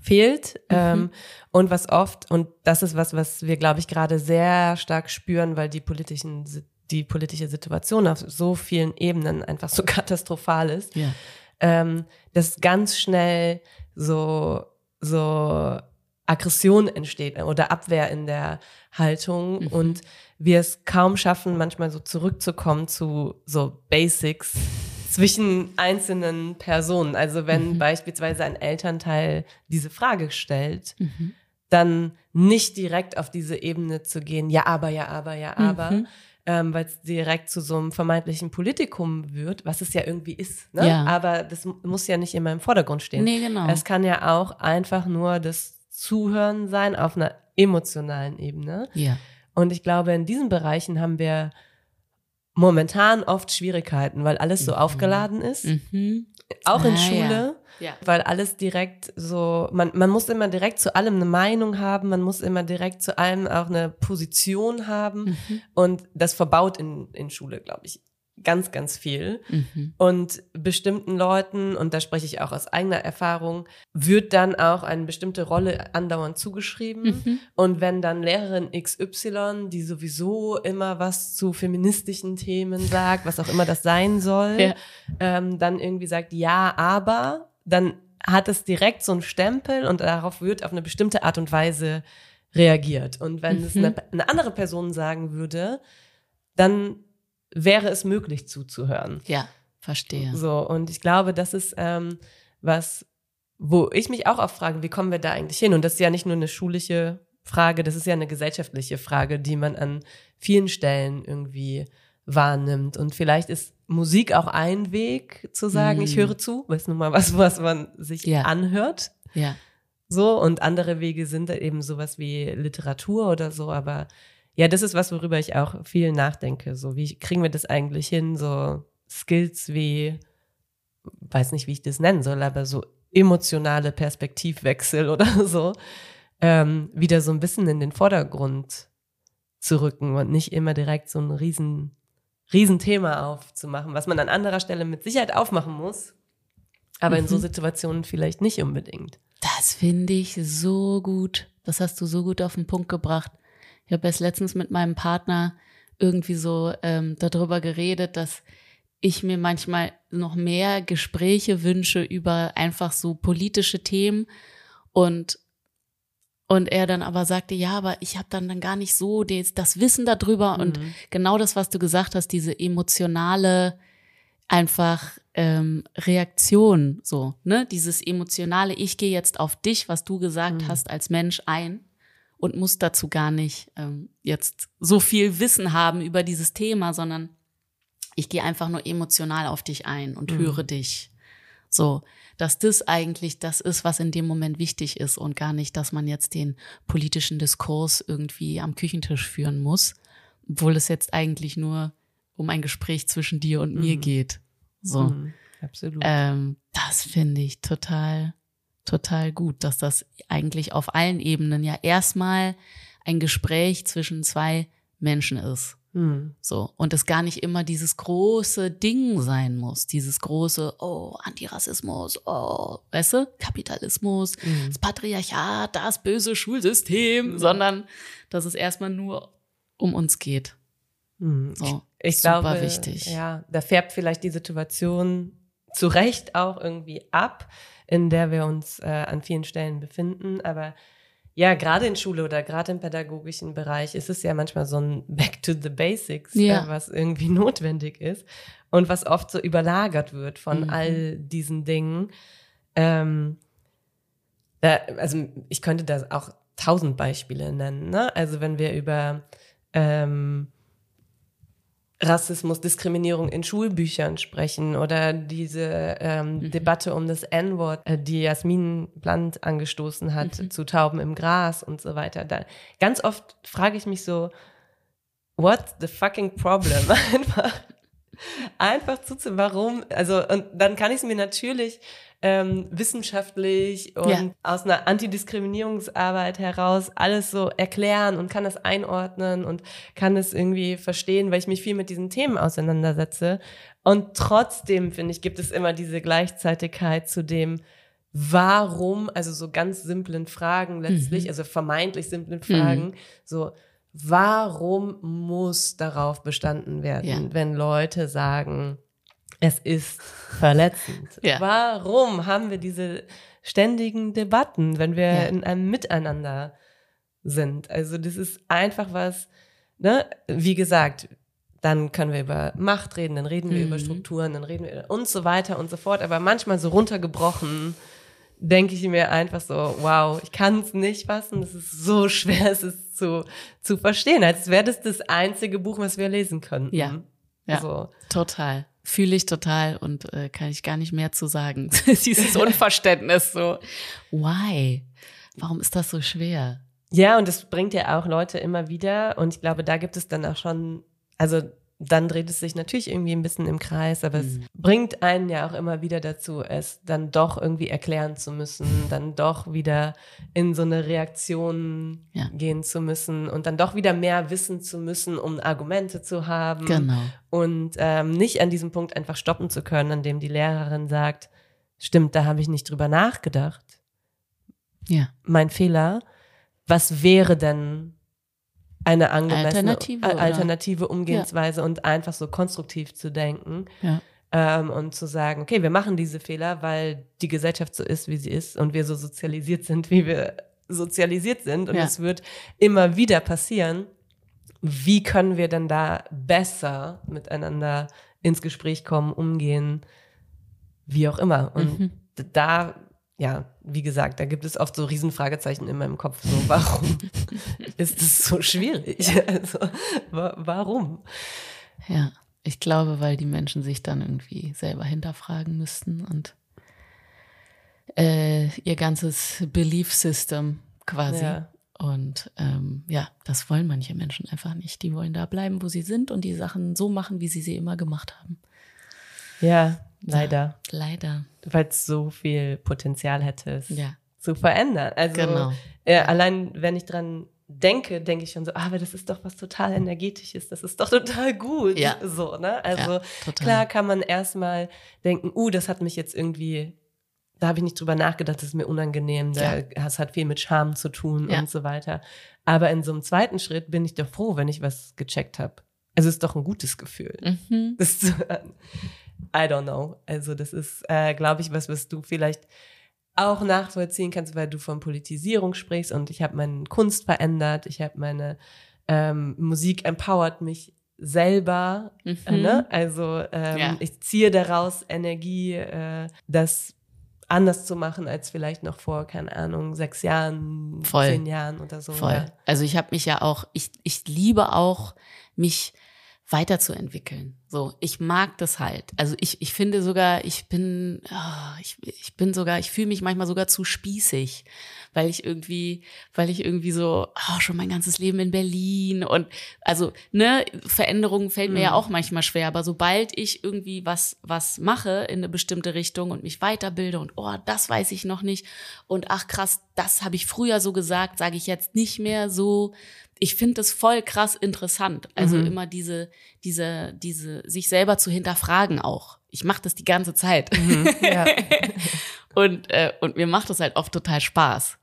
Speaker 3: fehlt mhm. ähm, und was oft, und das ist was, was wir, glaube ich, gerade sehr stark spüren, weil die politischen, die politische Situation auf so vielen Ebenen einfach so katastrophal ist, ja. ähm, dass ganz schnell so, so Aggression entsteht oder Abwehr in der Haltung mhm. und wir es kaum schaffen, manchmal so zurückzukommen zu so Basics zwischen einzelnen Personen. Also wenn mhm. beispielsweise ein Elternteil diese Frage stellt, mhm. dann nicht direkt auf diese Ebene zu gehen, ja, aber, ja, aber, ja, aber, mhm. ähm, weil es direkt zu so einem vermeintlichen Politikum wird, was es ja irgendwie ist. Ne? Ja. Aber das muss ja nicht immer im Vordergrund stehen.
Speaker 2: Nee, genau.
Speaker 3: Es kann ja auch einfach nur das Zuhören sein auf einer emotionalen Ebene.
Speaker 2: Ja.
Speaker 3: Und ich glaube, in diesen Bereichen haben wir momentan oft Schwierigkeiten, weil alles so
Speaker 2: Mhm.
Speaker 3: aufgeladen ist.
Speaker 2: Mhm.
Speaker 3: Auch in
Speaker 2: Ah,
Speaker 3: Schule.
Speaker 2: Ja.
Speaker 3: Weil alles direkt so, man, man muss immer direkt zu allem eine Meinung haben, man muss immer direkt zu allem auch eine Position haben.
Speaker 2: Mhm.
Speaker 3: Und das verbaut in, in Schule, glaube ich, ganz, ganz viel.
Speaker 2: Mhm.
Speaker 3: Und bestimmten Leuten, und da spreche ich auch aus eigener Erfahrung, wird dann auch eine bestimmte Rolle andauernd zugeschrieben.
Speaker 2: Mhm.
Speaker 3: Und wenn dann Lehrerin XY, die sowieso immer was zu feministischen Themen sagt, was auch immer das sein soll,
Speaker 2: Ja.
Speaker 3: ähm, dann irgendwie sagt, ja, aber, dann hat es direkt so einen Stempel und darauf wird auf eine bestimmte Art und Weise reagiert. Und wenn es
Speaker 2: Mhm.
Speaker 3: eine, eine andere Person sagen würde, dann wäre es möglich zuzuhören.
Speaker 2: Ja, verstehe.
Speaker 3: So, und ich glaube, das ist ähm, was, wo ich mich auch oft frage, wie kommen wir da eigentlich hin? Und das ist ja nicht nur eine schulische Frage, das ist ja eine gesellschaftliche Frage, die man an vielen Stellen irgendwie wahrnimmt. Und vielleicht ist Musik auch ein Weg zu sagen,
Speaker 2: Mhm.
Speaker 3: ich höre zu, weil es nun mal was, was man sich
Speaker 2: Ja.
Speaker 3: anhört.
Speaker 2: Ja.
Speaker 3: So, und andere Wege sind da eben sowas wie Literatur oder so, aber ja, das ist was, worüber ich auch viel nachdenke. So, wie kriegen wir das eigentlich hin? So Skills wie, weiß nicht, wie ich das nennen soll, aber so emotionale Perspektivwechsel oder so, ähm, wieder so ein bisschen in den Vordergrund zu rücken und nicht immer direkt so ein riesen, riesen Thema aufzumachen, was man an anderer Stelle mit Sicherheit aufmachen muss, aber in so
Speaker 2: Mhm.
Speaker 3: Situationen vielleicht nicht unbedingt.
Speaker 2: Das finde ich so gut. Das hast du so gut auf den Punkt gebracht. Ich habe erst letztens mit meinem Partner irgendwie so ähm, darüber geredet, dass ich mir manchmal noch mehr Gespräche wünsche über einfach so politische Themen und und er dann aber sagte, ja, aber ich habe dann dann gar nicht so das, das Wissen darüber und
Speaker 3: Mhm.
Speaker 2: genau das, was du gesagt hast, diese emotionale einfach ähm, Reaktion, so, ne? Dieses emotionale, ich gehe jetzt auf dich, was du gesagt
Speaker 3: Mhm.
Speaker 2: hast, als Mensch ein und muss dazu gar nicht ähm, jetzt so viel Wissen haben über dieses Thema, sondern ich gehe einfach nur emotional auf dich ein und
Speaker 3: Mhm.
Speaker 2: höre dich. So, dass das eigentlich das ist, was in dem Moment wichtig ist und gar nicht, dass man jetzt den politischen Diskurs irgendwie am Küchentisch führen muss, obwohl es jetzt eigentlich nur um ein Gespräch zwischen dir und mir
Speaker 3: Mhm.
Speaker 2: geht. So.
Speaker 3: Mhm, absolut.
Speaker 2: Ähm, das finde ich total, total gut, dass das eigentlich auf allen Ebenen ja erstmal ein Gespräch zwischen zwei Menschen ist.
Speaker 3: Mhm.
Speaker 2: So. Und es gar nicht immer dieses große Ding sein muss. Dieses große, oh, Antirassismus, oh, weißt du, Kapitalismus,
Speaker 3: Mhm.
Speaker 2: das Patriarchat, das böse Schulsystem, sondern dass es erstmal nur um uns geht.
Speaker 3: Mhm.
Speaker 2: So.
Speaker 3: Ich
Speaker 2: Super
Speaker 3: glaube,
Speaker 2: wichtig.
Speaker 3: Ja, da färbt vielleicht die Situation zu Recht auch irgendwie ab, in der wir uns äh, an vielen Stellen befinden. Aber ja, gerade in Schule oder gerade im pädagogischen Bereich ist es ja manchmal so ein Back to the Basics,
Speaker 2: Ja.
Speaker 3: äh, was irgendwie notwendig ist und was oft so überlagert wird von
Speaker 2: Mhm.
Speaker 3: all diesen Dingen. Ähm, da, also ich könnte da auch tausend Beispiele nennen. Ne? Also wenn wir über ähm, Rassismus, Diskriminierung in Schulbüchern sprechen oder diese ähm,
Speaker 2: Mhm.
Speaker 3: Debatte um das N-Wort, äh, die Jasmin Bland angestoßen hat,
Speaker 2: Mhm.
Speaker 3: zu Tauben im Gras und so weiter. Da, ganz oft frage ich mich so, what's the fucking problem? Einfach, einfach zuzu, warum? Also, und dann kann ich es mir natürlich ähm, wissenschaftlich und
Speaker 2: Ja.
Speaker 3: aus einer Antidiskriminierungsarbeit heraus alles so erklären und kann das einordnen und kann es irgendwie verstehen, weil ich mich viel mit diesen Themen auseinandersetze. Und trotzdem, finde ich, gibt es immer diese Gleichzeitigkeit zu dem, warum, also so ganz simplen Fragen letztlich,
Speaker 2: Mhm.
Speaker 3: also vermeintlich simplen Fragen, so, warum muss darauf bestanden werden,
Speaker 2: Ja.
Speaker 3: wenn Leute sagen, es ist verletzend?
Speaker 2: Ja.
Speaker 3: Warum haben wir diese ständigen Debatten, wenn wir
Speaker 2: Ja.
Speaker 3: in einem Miteinander sind? Also das ist einfach was, ne, wie gesagt, dann können wir über Macht reden, dann reden wir
Speaker 2: Mhm.
Speaker 3: über Strukturen, dann reden wir und so weiter und so fort. Aber manchmal so runtergebrochen denke ich mir einfach so, wow, ich kann es nicht fassen, es ist so schwer, es ist zu, zu verstehen, als wäre das das einzige Buch, was wir lesen können.
Speaker 2: Ja. Ja.
Speaker 3: So.
Speaker 2: Total. Fühle ich total und äh, kann ich gar nicht mehr zu sagen. Dieses Unverständnis so. Why? Warum ist das so schwer?
Speaker 3: Ja, und es bringt ja auch Leute immer wieder. Und ich glaube, da gibt es dann auch schon, also dann dreht es sich natürlich irgendwie ein bisschen im Kreis, aber mhm. es bringt einen ja auch immer wieder dazu, es dann doch irgendwie erklären zu müssen, dann doch wieder in so eine Reaktion ja. gehen zu müssen und dann doch wieder mehr wissen zu müssen, um Argumente zu haben.
Speaker 2: Genau.
Speaker 3: Und ähm, nicht an diesem Punkt einfach stoppen zu können, an dem die Lehrerin sagt, stimmt, da habe ich nicht drüber nachgedacht.
Speaker 2: Ja.
Speaker 3: Mein Fehler. Was wäre denn eine angemessene
Speaker 2: alternative,
Speaker 3: alternative Umgehensweise ja. und einfach so konstruktiv zu denken.
Speaker 2: Ja.
Speaker 3: Ähm, und zu sagen, okay, wir machen diese Fehler, weil die Gesellschaft so ist, wie sie ist und wir so sozialisiert sind, wie wir sozialisiert sind und es wird immer wieder passieren. Wie können wir denn da besser miteinander ins Gespräch kommen, umgehen, wie auch immer? Und mhm. da ja, wie gesagt, da gibt es oft so Riesenfragezeichen in meinem Kopf. So, warum ist es so schwierig? Also, wa warum?
Speaker 2: Ja, ich glaube, weil die Menschen sich dann irgendwie selber hinterfragen müssten und äh, ihr ganzes Belief System quasi. Ja. Und ähm, ja, das wollen manche Menschen einfach nicht. Die wollen da bleiben, wo sie sind und die Sachen so machen, wie sie sie immer gemacht haben.
Speaker 3: Ja, Leider.
Speaker 2: Ja, leider.
Speaker 3: Weil es so viel Potenzial hätte, es
Speaker 2: ja.
Speaker 3: zu verändern. Also
Speaker 2: genau.
Speaker 3: äh, allein, wenn ich dran denke, denke ich schon so, ah, aber das ist doch was total energetisches, das ist doch total gut.
Speaker 2: Ja.
Speaker 3: So, ne? Also ja, klar kann man erstmal denken, uh, das hat mich jetzt irgendwie, da habe ich nicht drüber nachgedacht, das ist mir unangenehm, da, das hat viel mit Scham zu tun ja. und so weiter. Aber in so einem zweiten Schritt bin ich doch froh, wenn ich was gecheckt habe. Also ist doch ein gutes Gefühl.
Speaker 2: Mhm.
Speaker 3: Das zu hören. I don't know. Also das ist, äh, glaube ich, was, was du vielleicht auch nachvollziehen kannst, weil du von Politisierung sprichst und ich habe meine Kunst verändert, ich habe meine ähm, Musik empowert mich selber.
Speaker 2: Mhm.
Speaker 3: Äh, ne? Also ähm,
Speaker 2: ja.
Speaker 3: ich ziehe daraus Energie, äh, das anders zu machen als vielleicht noch vor, keine Ahnung, sechs Jahren,
Speaker 2: Voll.
Speaker 3: zehn Jahren oder so.
Speaker 2: Voll.
Speaker 3: Ja.
Speaker 2: Also ich habe mich ja auch, ich, ich liebe auch, mich weiterzuentwickeln. So, ich mag das halt. Also ich, ich finde sogar, ich bin, oh, ich, ich bin sogar, ich fühle mich manchmal sogar zu spießig, weil ich irgendwie, weil ich irgendwie so, oh, schon mein ganzes Leben in Berlin und also, ne, Veränderungen fällt mir mhm. ja auch manchmal schwer, aber sobald ich irgendwie was, was mache in eine bestimmte Richtung und mich weiterbilde und oh, das weiß ich noch nicht und ach krass, das habe ich früher so gesagt, sage ich jetzt nicht mehr so, ich finde das voll krass interessant. Also mhm. immer diese, diese, diese, sich selber zu hinterfragen auch. Ich mache das die ganze Zeit.
Speaker 3: Mhm. Ja.
Speaker 2: und, äh, und mir macht das halt oft total Spaß.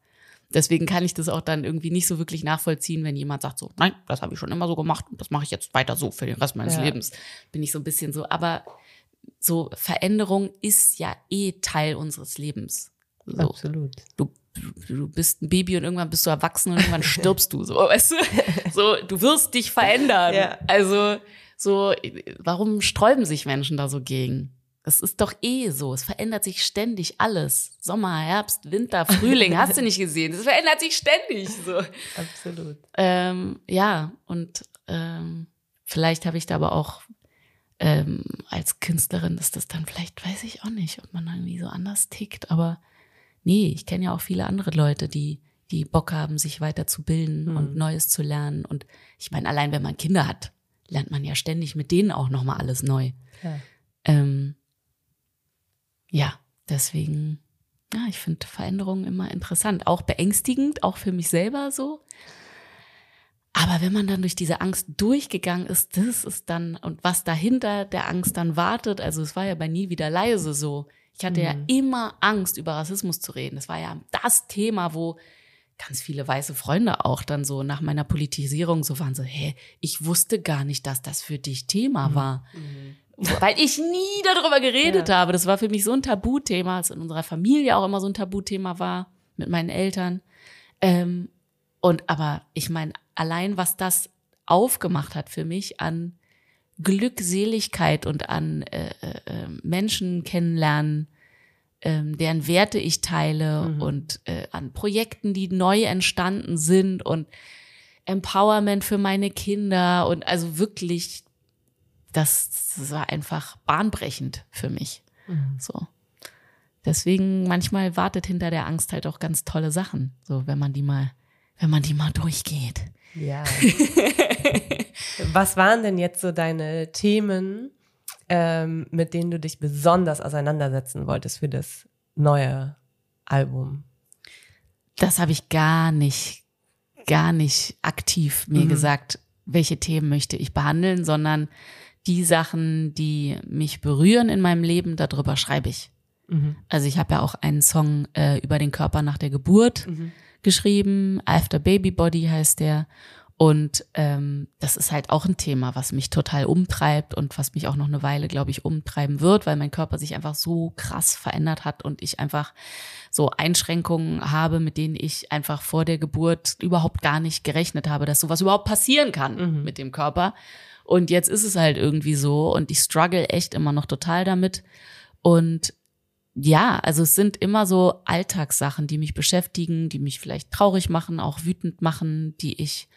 Speaker 2: Deswegen kann ich das auch dann irgendwie nicht so wirklich nachvollziehen, wenn jemand sagt so, nein, das habe ich schon immer so gemacht und das mache ich jetzt weiter so für den Rest meines ja. Lebens. Bin ich so ein bisschen so, aber so Veränderung ist ja eh Teil unseres Lebens. So.
Speaker 3: Absolut.
Speaker 2: Du du bist ein Baby und irgendwann bist du erwachsen und irgendwann stirbst du, so, weißt du? So, du wirst dich verändern.
Speaker 3: Ja.
Speaker 2: Also, so, warum sträuben sich Menschen da so gegen? Es ist doch eh so. Es verändert sich ständig alles. Sommer, Herbst, Winter, Frühling, hast du nicht gesehen. Es verändert sich ständig so.
Speaker 3: Absolut.
Speaker 2: Ähm, ja, und ähm, vielleicht habe ich da aber auch ähm, als Künstlerin, dass das dann vielleicht, weiß ich auch nicht, ob man irgendwie so anders tickt, aber Nee, ich kenne ja auch viele andere Leute, die, die Bock haben, sich weiterzubilden mhm. und Neues zu lernen. Und ich meine, allein wenn man Kinder hat, lernt man ja ständig mit denen auch nochmal alles neu.
Speaker 3: Ja,
Speaker 2: ähm, ja deswegen, ja, ich finde Veränderungen immer interessant. Auch beängstigend, auch für mich selber so. Aber wenn man dann durch diese Angst durchgegangen ist, das ist dann, und was dahinter der Angst dann wartet, also es war ja bei nie wieder leise so. Ich hatte mhm. ja immer Angst, über Rassismus zu reden. Das war ja das Thema, wo ganz viele weiße Freunde auch dann so nach meiner Politisierung so waren so, hä, ich wusste gar nicht, dass das für dich Thema mhm. war. Mhm. Weil ich nie darüber geredet ja. habe. Das war für mich so ein Tabuthema, als in unserer Familie auch immer so ein Tabuthema war, mit meinen Eltern. Ähm, und aber ich meine, allein was das aufgemacht hat für mich an Glückseligkeit und an äh, äh, äh, Menschen kennenlernen, ähm, deren Werte ich teile mhm. und äh, an Projekten, die neu entstanden sind und Empowerment für meine Kinder und also wirklich, das, das war einfach bahnbrechend für mich.
Speaker 3: Mhm.
Speaker 2: So. deswegen manchmal wartet hinter der Angst halt auch ganz tolle Sachen. So, wenn man die mal, wenn man die mal durchgeht.
Speaker 3: Ja. Was waren denn jetzt so deine Themen, ähm, mit denen du dich besonders auseinandersetzen wolltest für das neue Album?
Speaker 2: Das habe ich gar nicht, gar nicht aktiv mir mhm. gesagt, welche Themen möchte ich behandeln, sondern die Sachen, die mich berühren in meinem Leben, darüber schreibe ich. Mhm. Also ich habe ja auch einen Song äh, über den Körper nach der Geburt mhm. geschrieben. After Baby Body heißt der. Und ähm, das ist halt auch ein Thema, was mich total umtreibt und was mich auch noch eine Weile, glaube ich, umtreiben wird, weil mein Körper sich einfach so krass verändert hat und ich einfach so Einschränkungen habe, mit denen ich einfach vor der Geburt überhaupt gar nicht gerechnet habe, dass sowas überhaupt passieren kann mhm. mit dem Körper. Und jetzt ist es halt irgendwie so und ich struggle echt immer noch total damit. Und ja, also es sind immer so Alltagssachen, die mich beschäftigen, die mich vielleicht traurig machen, auch wütend machen, die ich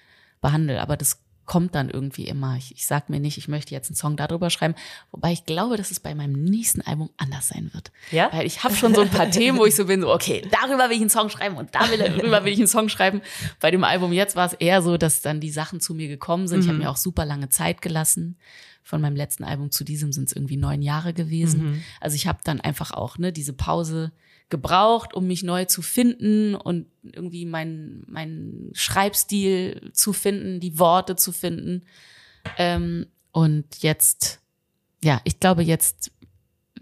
Speaker 2: behandle. Aber das kommt dann irgendwie immer. Ich, ich sag mir nicht, ich möchte jetzt einen Song darüber schreiben, wobei ich glaube, dass es bei meinem nächsten Album anders sein wird. Ja? Weil ich habe schon so ein paar Themen, wo ich so bin, so, okay, darüber will ich einen Song schreiben und darüber will ich einen Song schreiben. Bei dem Album jetzt war es eher so, dass dann die Sachen zu mir gekommen sind. Mhm. Ich habe mir auch super lange Zeit gelassen. Von meinem letzten Album zu diesem sind es irgendwie neun Jahre gewesen. Mhm. Also ich habe dann einfach auch ne diese Pause gebraucht, um mich neu zu finden und irgendwie meinen mein Schreibstil zu finden, die Worte zu finden. Ähm, und jetzt, ja, ich glaube jetzt,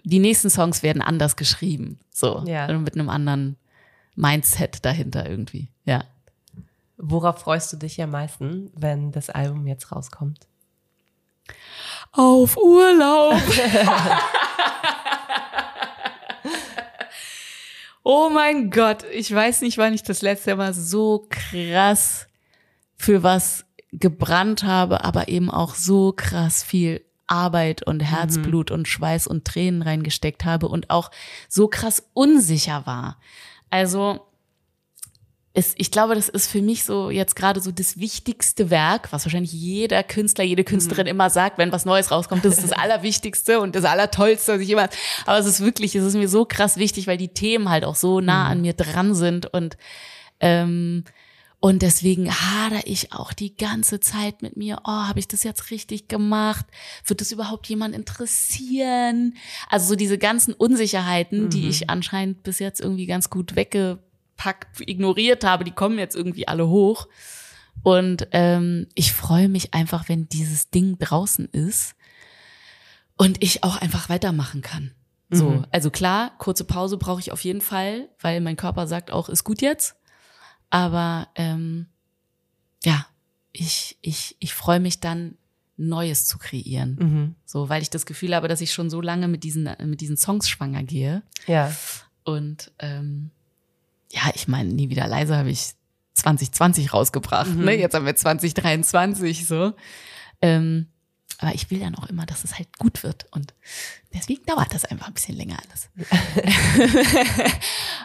Speaker 2: die nächsten Songs werden anders geschrieben. So. Ja. Mit einem anderen Mindset dahinter irgendwie. Ja.
Speaker 3: Worauf freust du dich am meisten, wenn das Album jetzt rauskommt?
Speaker 2: Auf Urlaub. Oh mein Gott, ich weiß nicht, wann ich das letzte Mal so krass für was gebrannt habe, aber eben auch so krass viel Arbeit und Herzblut mhm. und Schweiß und Tränen reingesteckt habe und auch so krass unsicher war. Also ist, ich glaube, das ist für mich so jetzt gerade so das wichtigste Werk, was wahrscheinlich jeder Künstler, jede Künstlerin mhm. immer sagt, wenn was Neues rauskommt, das ist das Allerwichtigste und das Allertollste, was ich immer, aber es ist wirklich, es ist mir so krass wichtig, weil die Themen halt auch so nah an mhm. mir dran sind und, ähm, und deswegen hader ich auch die ganze Zeit mit mir, oh, habe ich das jetzt richtig gemacht? Wird das überhaupt jemand interessieren? Also so diese ganzen Unsicherheiten, mhm. die ich anscheinend bis jetzt irgendwie ganz gut wegge gepackt, ignoriert habe, die kommen jetzt irgendwie alle hoch. Und ähm, ich freue mich einfach, wenn dieses Ding draußen ist und ich auch einfach weitermachen kann. So, mhm. also klar, kurze Pause brauche ich auf jeden Fall, weil mein Körper sagt auch, ist gut jetzt. Aber ähm, ja, ich, ich, ich freue mich dann, Neues zu kreieren. Mhm. So, weil ich das Gefühl habe, dass ich schon so lange mit diesen, mit diesen Songs schwanger gehe.
Speaker 3: Ja.
Speaker 2: Und ähm, ja, ich meine, nie wieder leise habe ich 2020 rausgebracht. Mhm. Ne? Jetzt haben wir 2023 so. Ähm, aber ich will dann auch immer, dass es halt gut wird. Und deswegen dauert das einfach ein bisschen länger alles.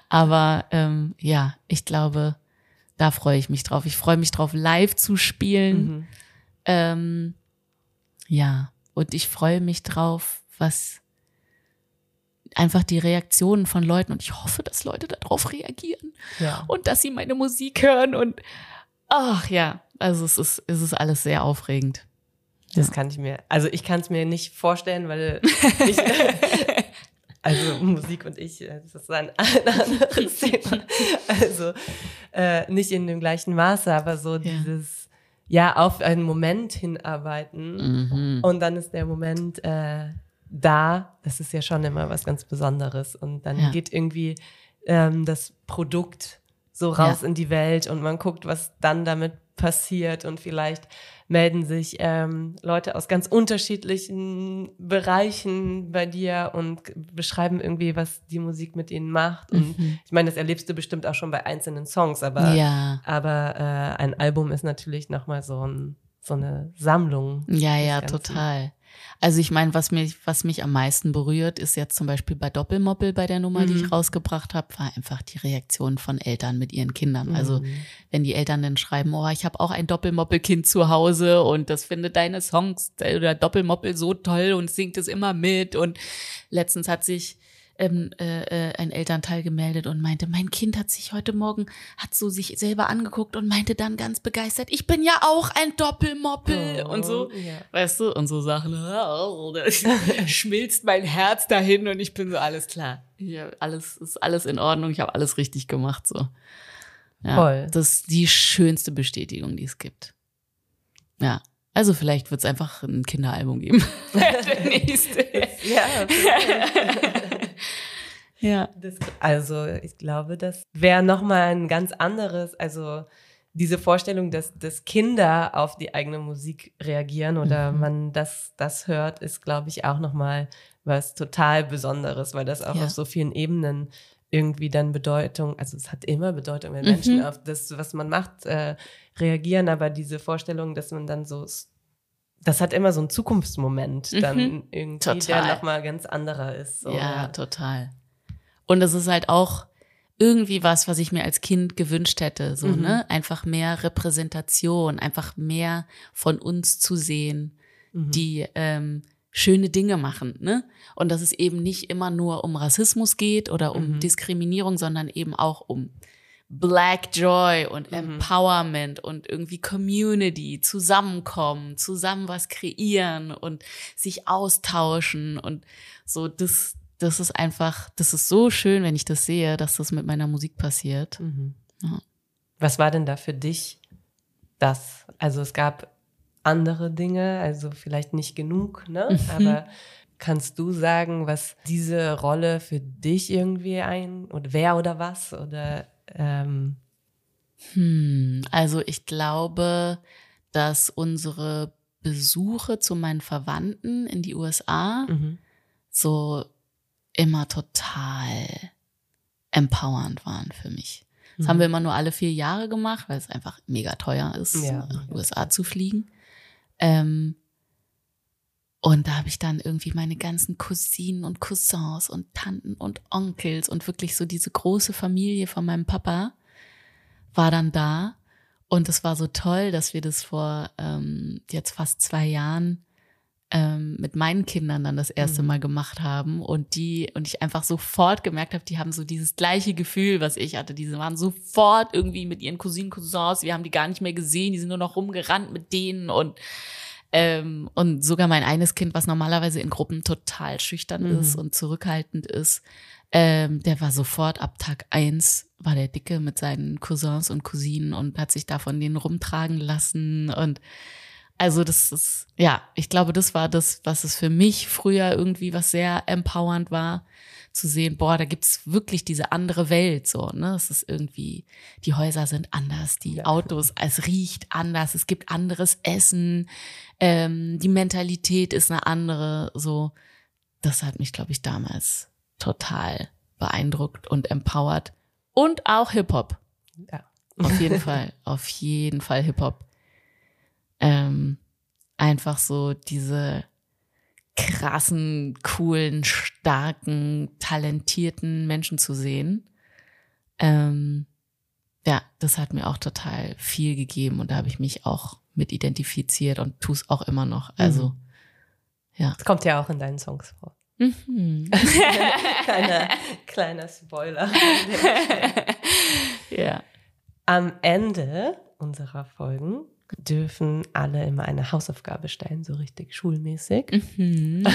Speaker 2: aber ähm, ja, ich glaube, da freue ich mich drauf. Ich freue mich drauf, live zu spielen. Mhm. Ähm, ja, und ich freue mich drauf, was einfach die Reaktionen von Leuten und ich hoffe, dass Leute darauf reagieren ja. und dass sie meine Musik hören und ach ja, also es ist, es ist alles sehr aufregend.
Speaker 3: Das ja. kann ich mir, also ich kann es mir nicht vorstellen, weil ich, also Musik und ich, äh, das ist ein, ein anderes Thema. Also äh, nicht in dem gleichen Maße, aber so ja. dieses ja auf einen Moment hinarbeiten mhm. und dann ist der Moment äh, da, das ist ja schon immer was ganz Besonderes. Und dann ja. geht irgendwie ähm, das Produkt so raus ja. in die Welt und man guckt, was dann damit passiert und vielleicht melden sich ähm, Leute aus ganz unterschiedlichen Bereichen bei dir und beschreiben irgendwie, was die Musik mit ihnen macht. Und mhm. ich meine, das erlebst du bestimmt auch schon bei einzelnen Songs, aber, ja. aber äh, ein Album ist natürlich nochmal so, ein, so eine Sammlung.
Speaker 2: Ja, ja, total. Also ich meine, was mich, was mich am meisten berührt, ist jetzt zum Beispiel bei Doppelmoppel bei der Nummer, mhm. die ich mhm. rausgebracht habe, war einfach die Reaktion von Eltern mit ihren Kindern. Also mhm. wenn die Eltern dann schreiben, oh, ich habe auch ein Doppelmoppelkind zu Hause und das findet deine Songs oder Doppelmoppel so toll und singt es immer mit. Und letztens hat sich ähm, äh, ein Elternteil gemeldet und meinte, mein Kind hat sich heute Morgen, hat so sich selber angeguckt und meinte dann ganz begeistert, ich bin ja auch ein Doppelmoppel oh, und so, ja. weißt du, und so Sachen, oh, da schmilzt mein Herz dahin und ich bin so, alles klar, ja, alles ist alles in Ordnung, ich habe alles richtig gemacht, so. Ja, Voll. Das ist die schönste Bestätigung, die es gibt. Ja. Also vielleicht wird es einfach ein Kinderalbum geben. Der nächste.
Speaker 3: ja. Ja. Das, also ich glaube, das wäre nochmal ein ganz anderes, also diese Vorstellung, dass, dass Kinder auf die eigene Musik reagieren oder mhm. man das, das hört, ist, glaube ich, auch nochmal was total Besonderes, weil das auch ja. auf so vielen Ebenen irgendwie dann Bedeutung, also es hat immer Bedeutung, wenn Menschen mhm. auf das, was man macht, äh, reagieren, aber diese Vorstellung, dass man dann so, das hat immer so einen Zukunftsmoment, mhm. dann irgendwie, total. der nochmal ganz anderer ist.
Speaker 2: So, ja, total. Und es ist halt auch irgendwie was, was ich mir als Kind gewünscht hätte, so, mhm. ne? Einfach mehr Repräsentation, einfach mehr von uns zu sehen, mhm. die, ähm, schöne Dinge machen, ne? Und dass es eben nicht immer nur um Rassismus geht oder um mhm. Diskriminierung, sondern eben auch um Black Joy und mhm. Empowerment und irgendwie Community, zusammenkommen, zusammen was kreieren und sich austauschen und so, das, das ist einfach, das ist so schön, wenn ich das sehe, dass das mit meiner Musik passiert. Mhm.
Speaker 3: Ja. Was war denn da für dich das? Also es gab andere Dinge, also vielleicht nicht genug, ne? Mhm. Aber kannst du sagen, was diese Rolle für dich irgendwie ein oder wer oder was oder ähm
Speaker 2: hm, also ich glaube, dass unsere Besuche zu meinen Verwandten in die USA mhm. so immer total empowernd waren für mich. Das mhm. haben wir immer nur alle vier Jahre gemacht, weil es einfach mega teuer ist, ja. USA zu fliegen. Ähm, und da habe ich dann irgendwie meine ganzen Cousinen und Cousins und Tanten und Onkels und wirklich so diese große Familie von meinem Papa war dann da. Und es war so toll, dass wir das vor ähm, jetzt fast zwei Jahren ähm, mit meinen Kindern dann das erste mhm. Mal gemacht haben und die und ich einfach sofort gemerkt habe, die haben so dieses gleiche Gefühl, was ich hatte. Diese waren sofort irgendwie mit ihren Cousinen, Cousins, wir haben die gar nicht mehr gesehen, die sind nur noch rumgerannt mit denen und ähm, und sogar mein eines Kind, was normalerweise in Gruppen total schüchtern mhm. ist und zurückhaltend ist, ähm, der war sofort ab Tag eins war der Dicke mit seinen Cousins und Cousinen und hat sich da von denen rumtragen lassen und also das ist, ja, ich glaube, das war das, was es für mich früher irgendwie was sehr empowernd war, zu sehen, boah, da gibt's wirklich diese andere Welt, so, ne? Es ist irgendwie, die Häuser sind anders, die ja. Autos, es riecht anders, es gibt anderes Essen, ähm, die Mentalität ist eine andere, so. Das hat mich, glaube ich, damals total beeindruckt und empowert. Und auch Hip-Hop. Ja. Auf jeden Fall, auf jeden Fall Hip-Hop ähm, einfach so diese krassen, coolen, starken, talentierten Menschen zu sehen. Ähm, ja, das hat mir auch total viel gegeben und da habe ich mich auch mit identifiziert und tue es auch immer noch. Also, mhm. ja.
Speaker 3: Das kommt ja auch in deinen Songs vor. Mhm. kleiner, kleiner Spoiler. ja. Am Ende unserer Folgen dürfen alle immer eine Hausaufgabe stellen, so richtig schulmäßig. Mhm.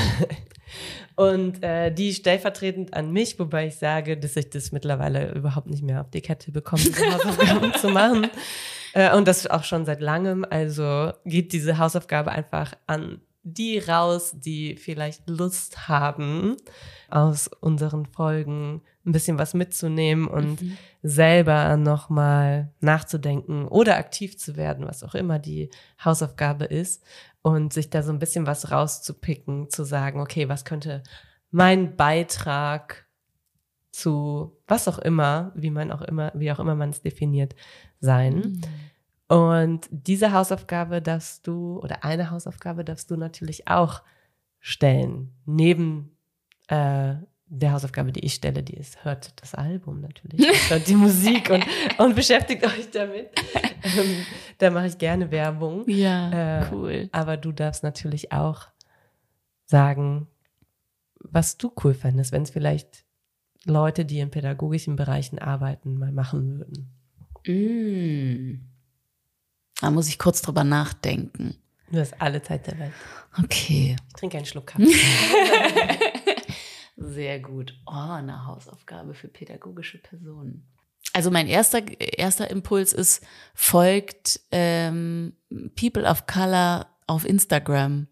Speaker 3: und äh, die stellvertretend an mich, wobei ich sage, dass ich das mittlerweile überhaupt nicht mehr auf die Kette bekomme, diese Hausaufgaben zu machen. Äh, und das auch schon seit langem. Also geht diese Hausaufgabe einfach an die raus, die vielleicht Lust haben, aus unseren Folgen ein bisschen was mitzunehmen und mhm. selber nochmal nachzudenken oder aktiv zu werden, was auch immer die Hausaufgabe ist und sich da so ein bisschen was rauszupicken, zu sagen, okay, was könnte mein Beitrag zu was auch immer, wie man auch immer, wie auch immer man es definiert, sein. Mhm. Und diese Hausaufgabe darfst du, oder eine Hausaufgabe darfst du natürlich auch stellen. Neben äh, der Hausaufgabe, die ich stelle, die ist, hört das Album natürlich, hört die Musik und, und beschäftigt euch damit. Ähm, da mache ich gerne Werbung.
Speaker 2: Ja, äh, cool.
Speaker 3: Aber du darfst natürlich auch sagen, was du cool fandest, wenn es vielleicht Leute, die in pädagogischen Bereichen arbeiten, mal machen würden?
Speaker 2: Mm. Da muss ich kurz drüber nachdenken.
Speaker 3: Du hast alle Zeit der Welt.
Speaker 2: Okay.
Speaker 3: Ich trinke einen Schluck Kaffee.
Speaker 2: Sehr gut. Oh, eine Hausaufgabe für pädagogische Personen. Also mein erster, erster Impuls ist, folgt ähm, People of Color auf Instagram.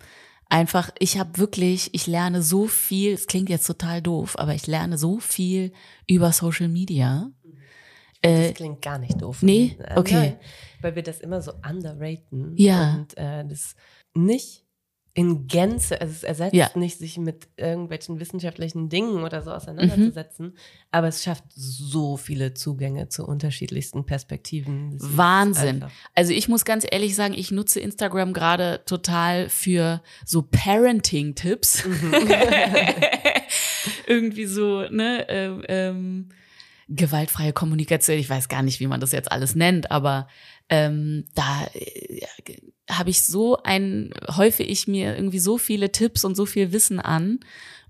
Speaker 2: Einfach, ich habe wirklich, ich lerne so viel, es klingt jetzt total doof, aber ich lerne so viel über Social Media.
Speaker 3: Das
Speaker 2: Äh,
Speaker 3: klingt gar nicht doof.
Speaker 2: nee?
Speaker 3: Äh,
Speaker 2: Okay.
Speaker 3: nein, weil wir das immer so underraten.
Speaker 2: Ja.
Speaker 3: Und äh, das nicht in Gänze, also es ersetzt
Speaker 2: Ja.
Speaker 3: nicht, sich mit irgendwelchen wissenschaftlichen Dingen oder so auseinanderzusetzen,
Speaker 2: Mhm.
Speaker 3: aber es schafft so viele Zugänge zu unterschiedlichsten Perspektiven.
Speaker 2: Wahnsinn. Also ich muss ganz ehrlich sagen, ich nutze Instagram gerade total für so Parenting-Tipps. Irgendwie so, ne, ähm, ähm, gewaltfreie Kommunikation. Ich weiß gar nicht, wie man das jetzt alles nennt, aber ähm, da äh, habe ich so ein, häufe ich mir irgendwie so viele Tipps und so viel Wissen an.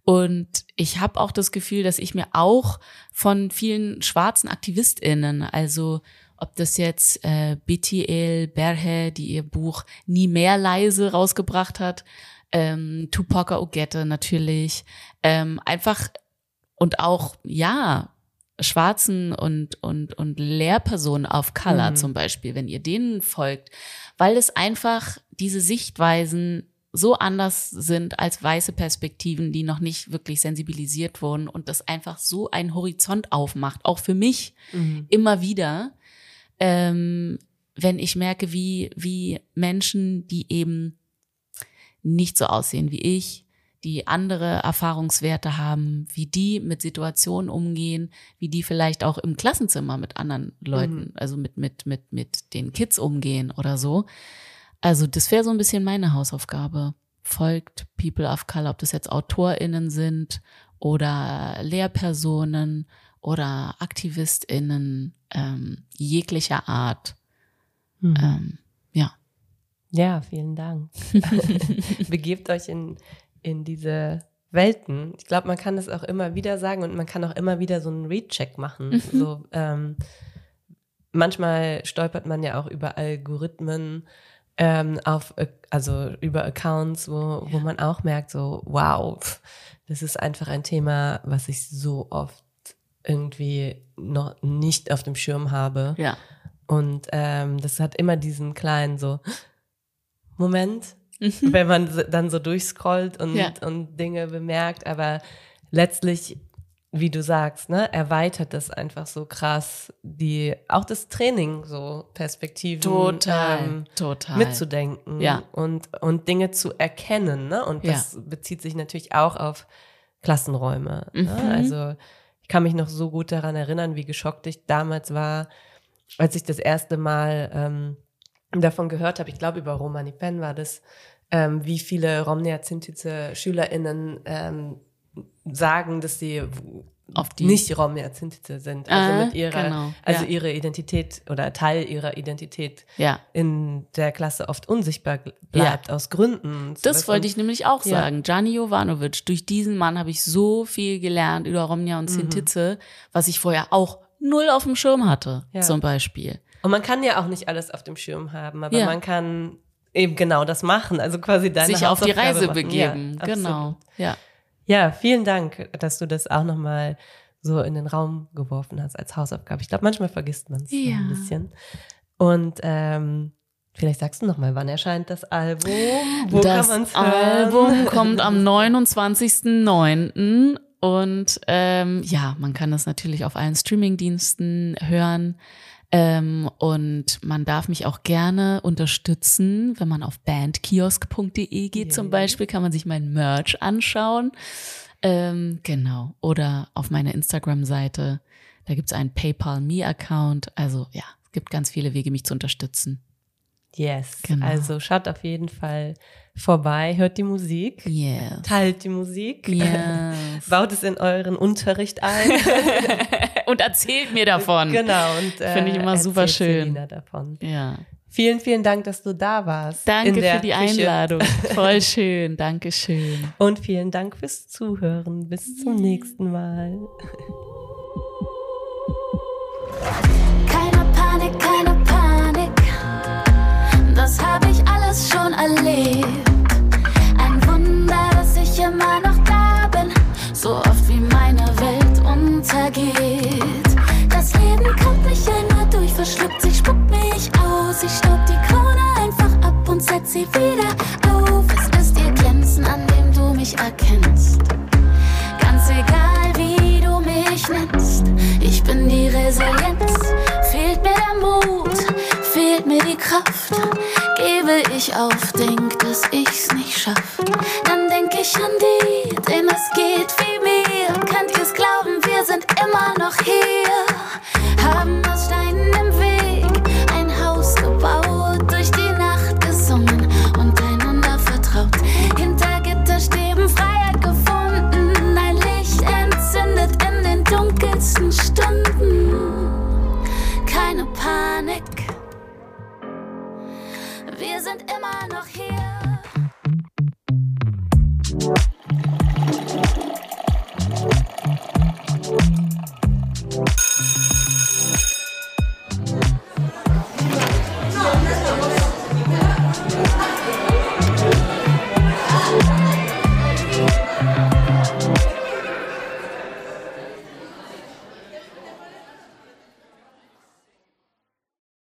Speaker 2: Und ich habe auch das Gefühl, dass ich mir auch von vielen schwarzen AktivistInnen, also ob das jetzt äh, BTL Berhe, die ihr Buch Nie mehr leise rausgebracht hat, ähm, Tupac Ogette natürlich, ähm, einfach und auch, ja, Schwarzen und, und, und Lehrpersonen auf Color
Speaker 3: Mhm.
Speaker 2: zum Beispiel, wenn ihr denen folgt, weil es einfach diese Sichtweisen so anders sind als weiße Perspektiven, die noch nicht wirklich sensibilisiert wurden und das einfach so einen Horizont aufmacht, auch für mich
Speaker 3: Mhm.
Speaker 2: immer wieder, ähm, wenn ich merke, wie, wie Menschen, die eben nicht so aussehen wie ich, die andere Erfahrungswerte haben, wie die mit Situationen umgehen, wie die vielleicht auch im Klassenzimmer mit anderen Leuten, also mit, mit, mit, mit den Kids umgehen oder so. Also das wäre so ein bisschen meine Hausaufgabe. Folgt People of Color, ob das jetzt AutorInnen sind oder Lehrpersonen oder AktivistInnen ähm, jeglicher Art.
Speaker 3: Mhm.
Speaker 2: Ähm, ja.
Speaker 3: Ja, vielen Dank. Begebt euch in, in diese Welten. Ich glaube, man kann es auch immer wieder sagen und man kann auch immer wieder so einen Recheck machen. So, ähm, manchmal stolpert man ja auch über Algorithmen, ähm, auf, äh, also über Accounts, wo, wo man auch merkt, so, wow, das ist einfach ein Thema, was ich so oft irgendwie noch nicht auf dem Schirm habe.
Speaker 2: Ja.
Speaker 3: Und ähm, das hat immer diesen kleinen so Moment,
Speaker 2: Mhm.
Speaker 3: wenn man dann so durchscrollt und,
Speaker 2: Ja.
Speaker 3: und Dinge bemerkt. Aber letztlich, wie du sagst, ne, erweitert das einfach so krass die, auch das Training so Perspektiven
Speaker 2: Total.
Speaker 3: ähm,
Speaker 2: total.
Speaker 3: mitzudenken
Speaker 2: Ja.
Speaker 3: und, und Dinge zu erkennen. Ne? Und
Speaker 2: Ja.
Speaker 3: das bezieht sich natürlich auch auf Klassenräume.
Speaker 2: Mhm.
Speaker 3: Ne? Also ich kann mich noch so gut daran erinnern, wie geschockt ich damals war, als ich das erste Mal ähm, davon gehört habe, ich glaube über Romani Pen war das, ähm, wie viele Romnea Zintize SchülerInnen ähm, sagen, dass sie nicht Romnea Zintize sind. Also
Speaker 2: Ah,
Speaker 3: mit ihrer,
Speaker 2: genau,
Speaker 3: also
Speaker 2: ja.
Speaker 3: ihre Identität oder Teil ihrer Identität
Speaker 2: Ja.
Speaker 3: in der Klasse oft unsichtbar bleibt aus Gründen.
Speaker 2: Das wollte ich nämlich auch
Speaker 3: Ja.
Speaker 2: sagen. Gianni Jovanovic, durch diesen Mann habe ich so viel gelernt über Romnia
Speaker 3: Mhm.
Speaker 2: und Sintize, was ich vorher auch null auf dem Schirm hatte,
Speaker 3: Ja.
Speaker 2: zum Beispiel.
Speaker 3: Und man kann ja auch nicht alles auf dem Schirm haben, aber
Speaker 2: Ja.
Speaker 3: man kann eben genau das machen. Also quasi deine
Speaker 2: Sich auf die Reise
Speaker 3: machen.
Speaker 2: begeben.
Speaker 3: Ja,
Speaker 2: genau. Ja.
Speaker 3: Ja, vielen Dank, dass du das auch nochmal so in den Raum geworfen hast als Hausaufgabe. Ich glaube, manchmal vergisst man es
Speaker 2: Ja.
Speaker 3: ein bisschen. Und ähm, vielleicht sagst du nochmal, wann erscheint das Album? Wo
Speaker 2: das
Speaker 3: kann man es hören?
Speaker 2: Album kommt am 29.09. Und ähm, ja, man kann das natürlich auf allen Streamingdiensten hören. Ähm, und man darf mich auch gerne unterstützen, wenn man auf bandkiosk.de geht zum Beispiel, kann man sich mein Merch anschauen. Ähm, genau. Oder auf meiner Instagram-Seite, da gibt's einen PayPal-Me-Account. Also ja, es gibt ganz viele Wege, mich zu unterstützen.
Speaker 3: Yes.
Speaker 2: Genau.
Speaker 3: Also schaut auf jeden Fall vorbei, hört die Musik,
Speaker 2: yes.
Speaker 3: teilt die Musik,
Speaker 2: yes.
Speaker 3: baut es in euren Unterricht ein
Speaker 2: und erzählt mir davon.
Speaker 3: Genau, und äh,
Speaker 2: finde ich immer super schön.
Speaker 3: Davon.
Speaker 2: Ja.
Speaker 3: Vielen, vielen Dank, dass du da warst.
Speaker 2: Danke für die
Speaker 3: Küche.
Speaker 2: Einladung. Voll schön, danke schön.
Speaker 3: Und vielen Dank fürs Zuhören. Bis zum nächsten Mal.
Speaker 2: Keine Panik, keine Panik. Das habe ich alles schon erlebt. ich aufdenk, dass ich's nicht schaff, dann denk ich an die, dem es geht wie mir. Könnt ihr's glauben, wir sind immer noch hier.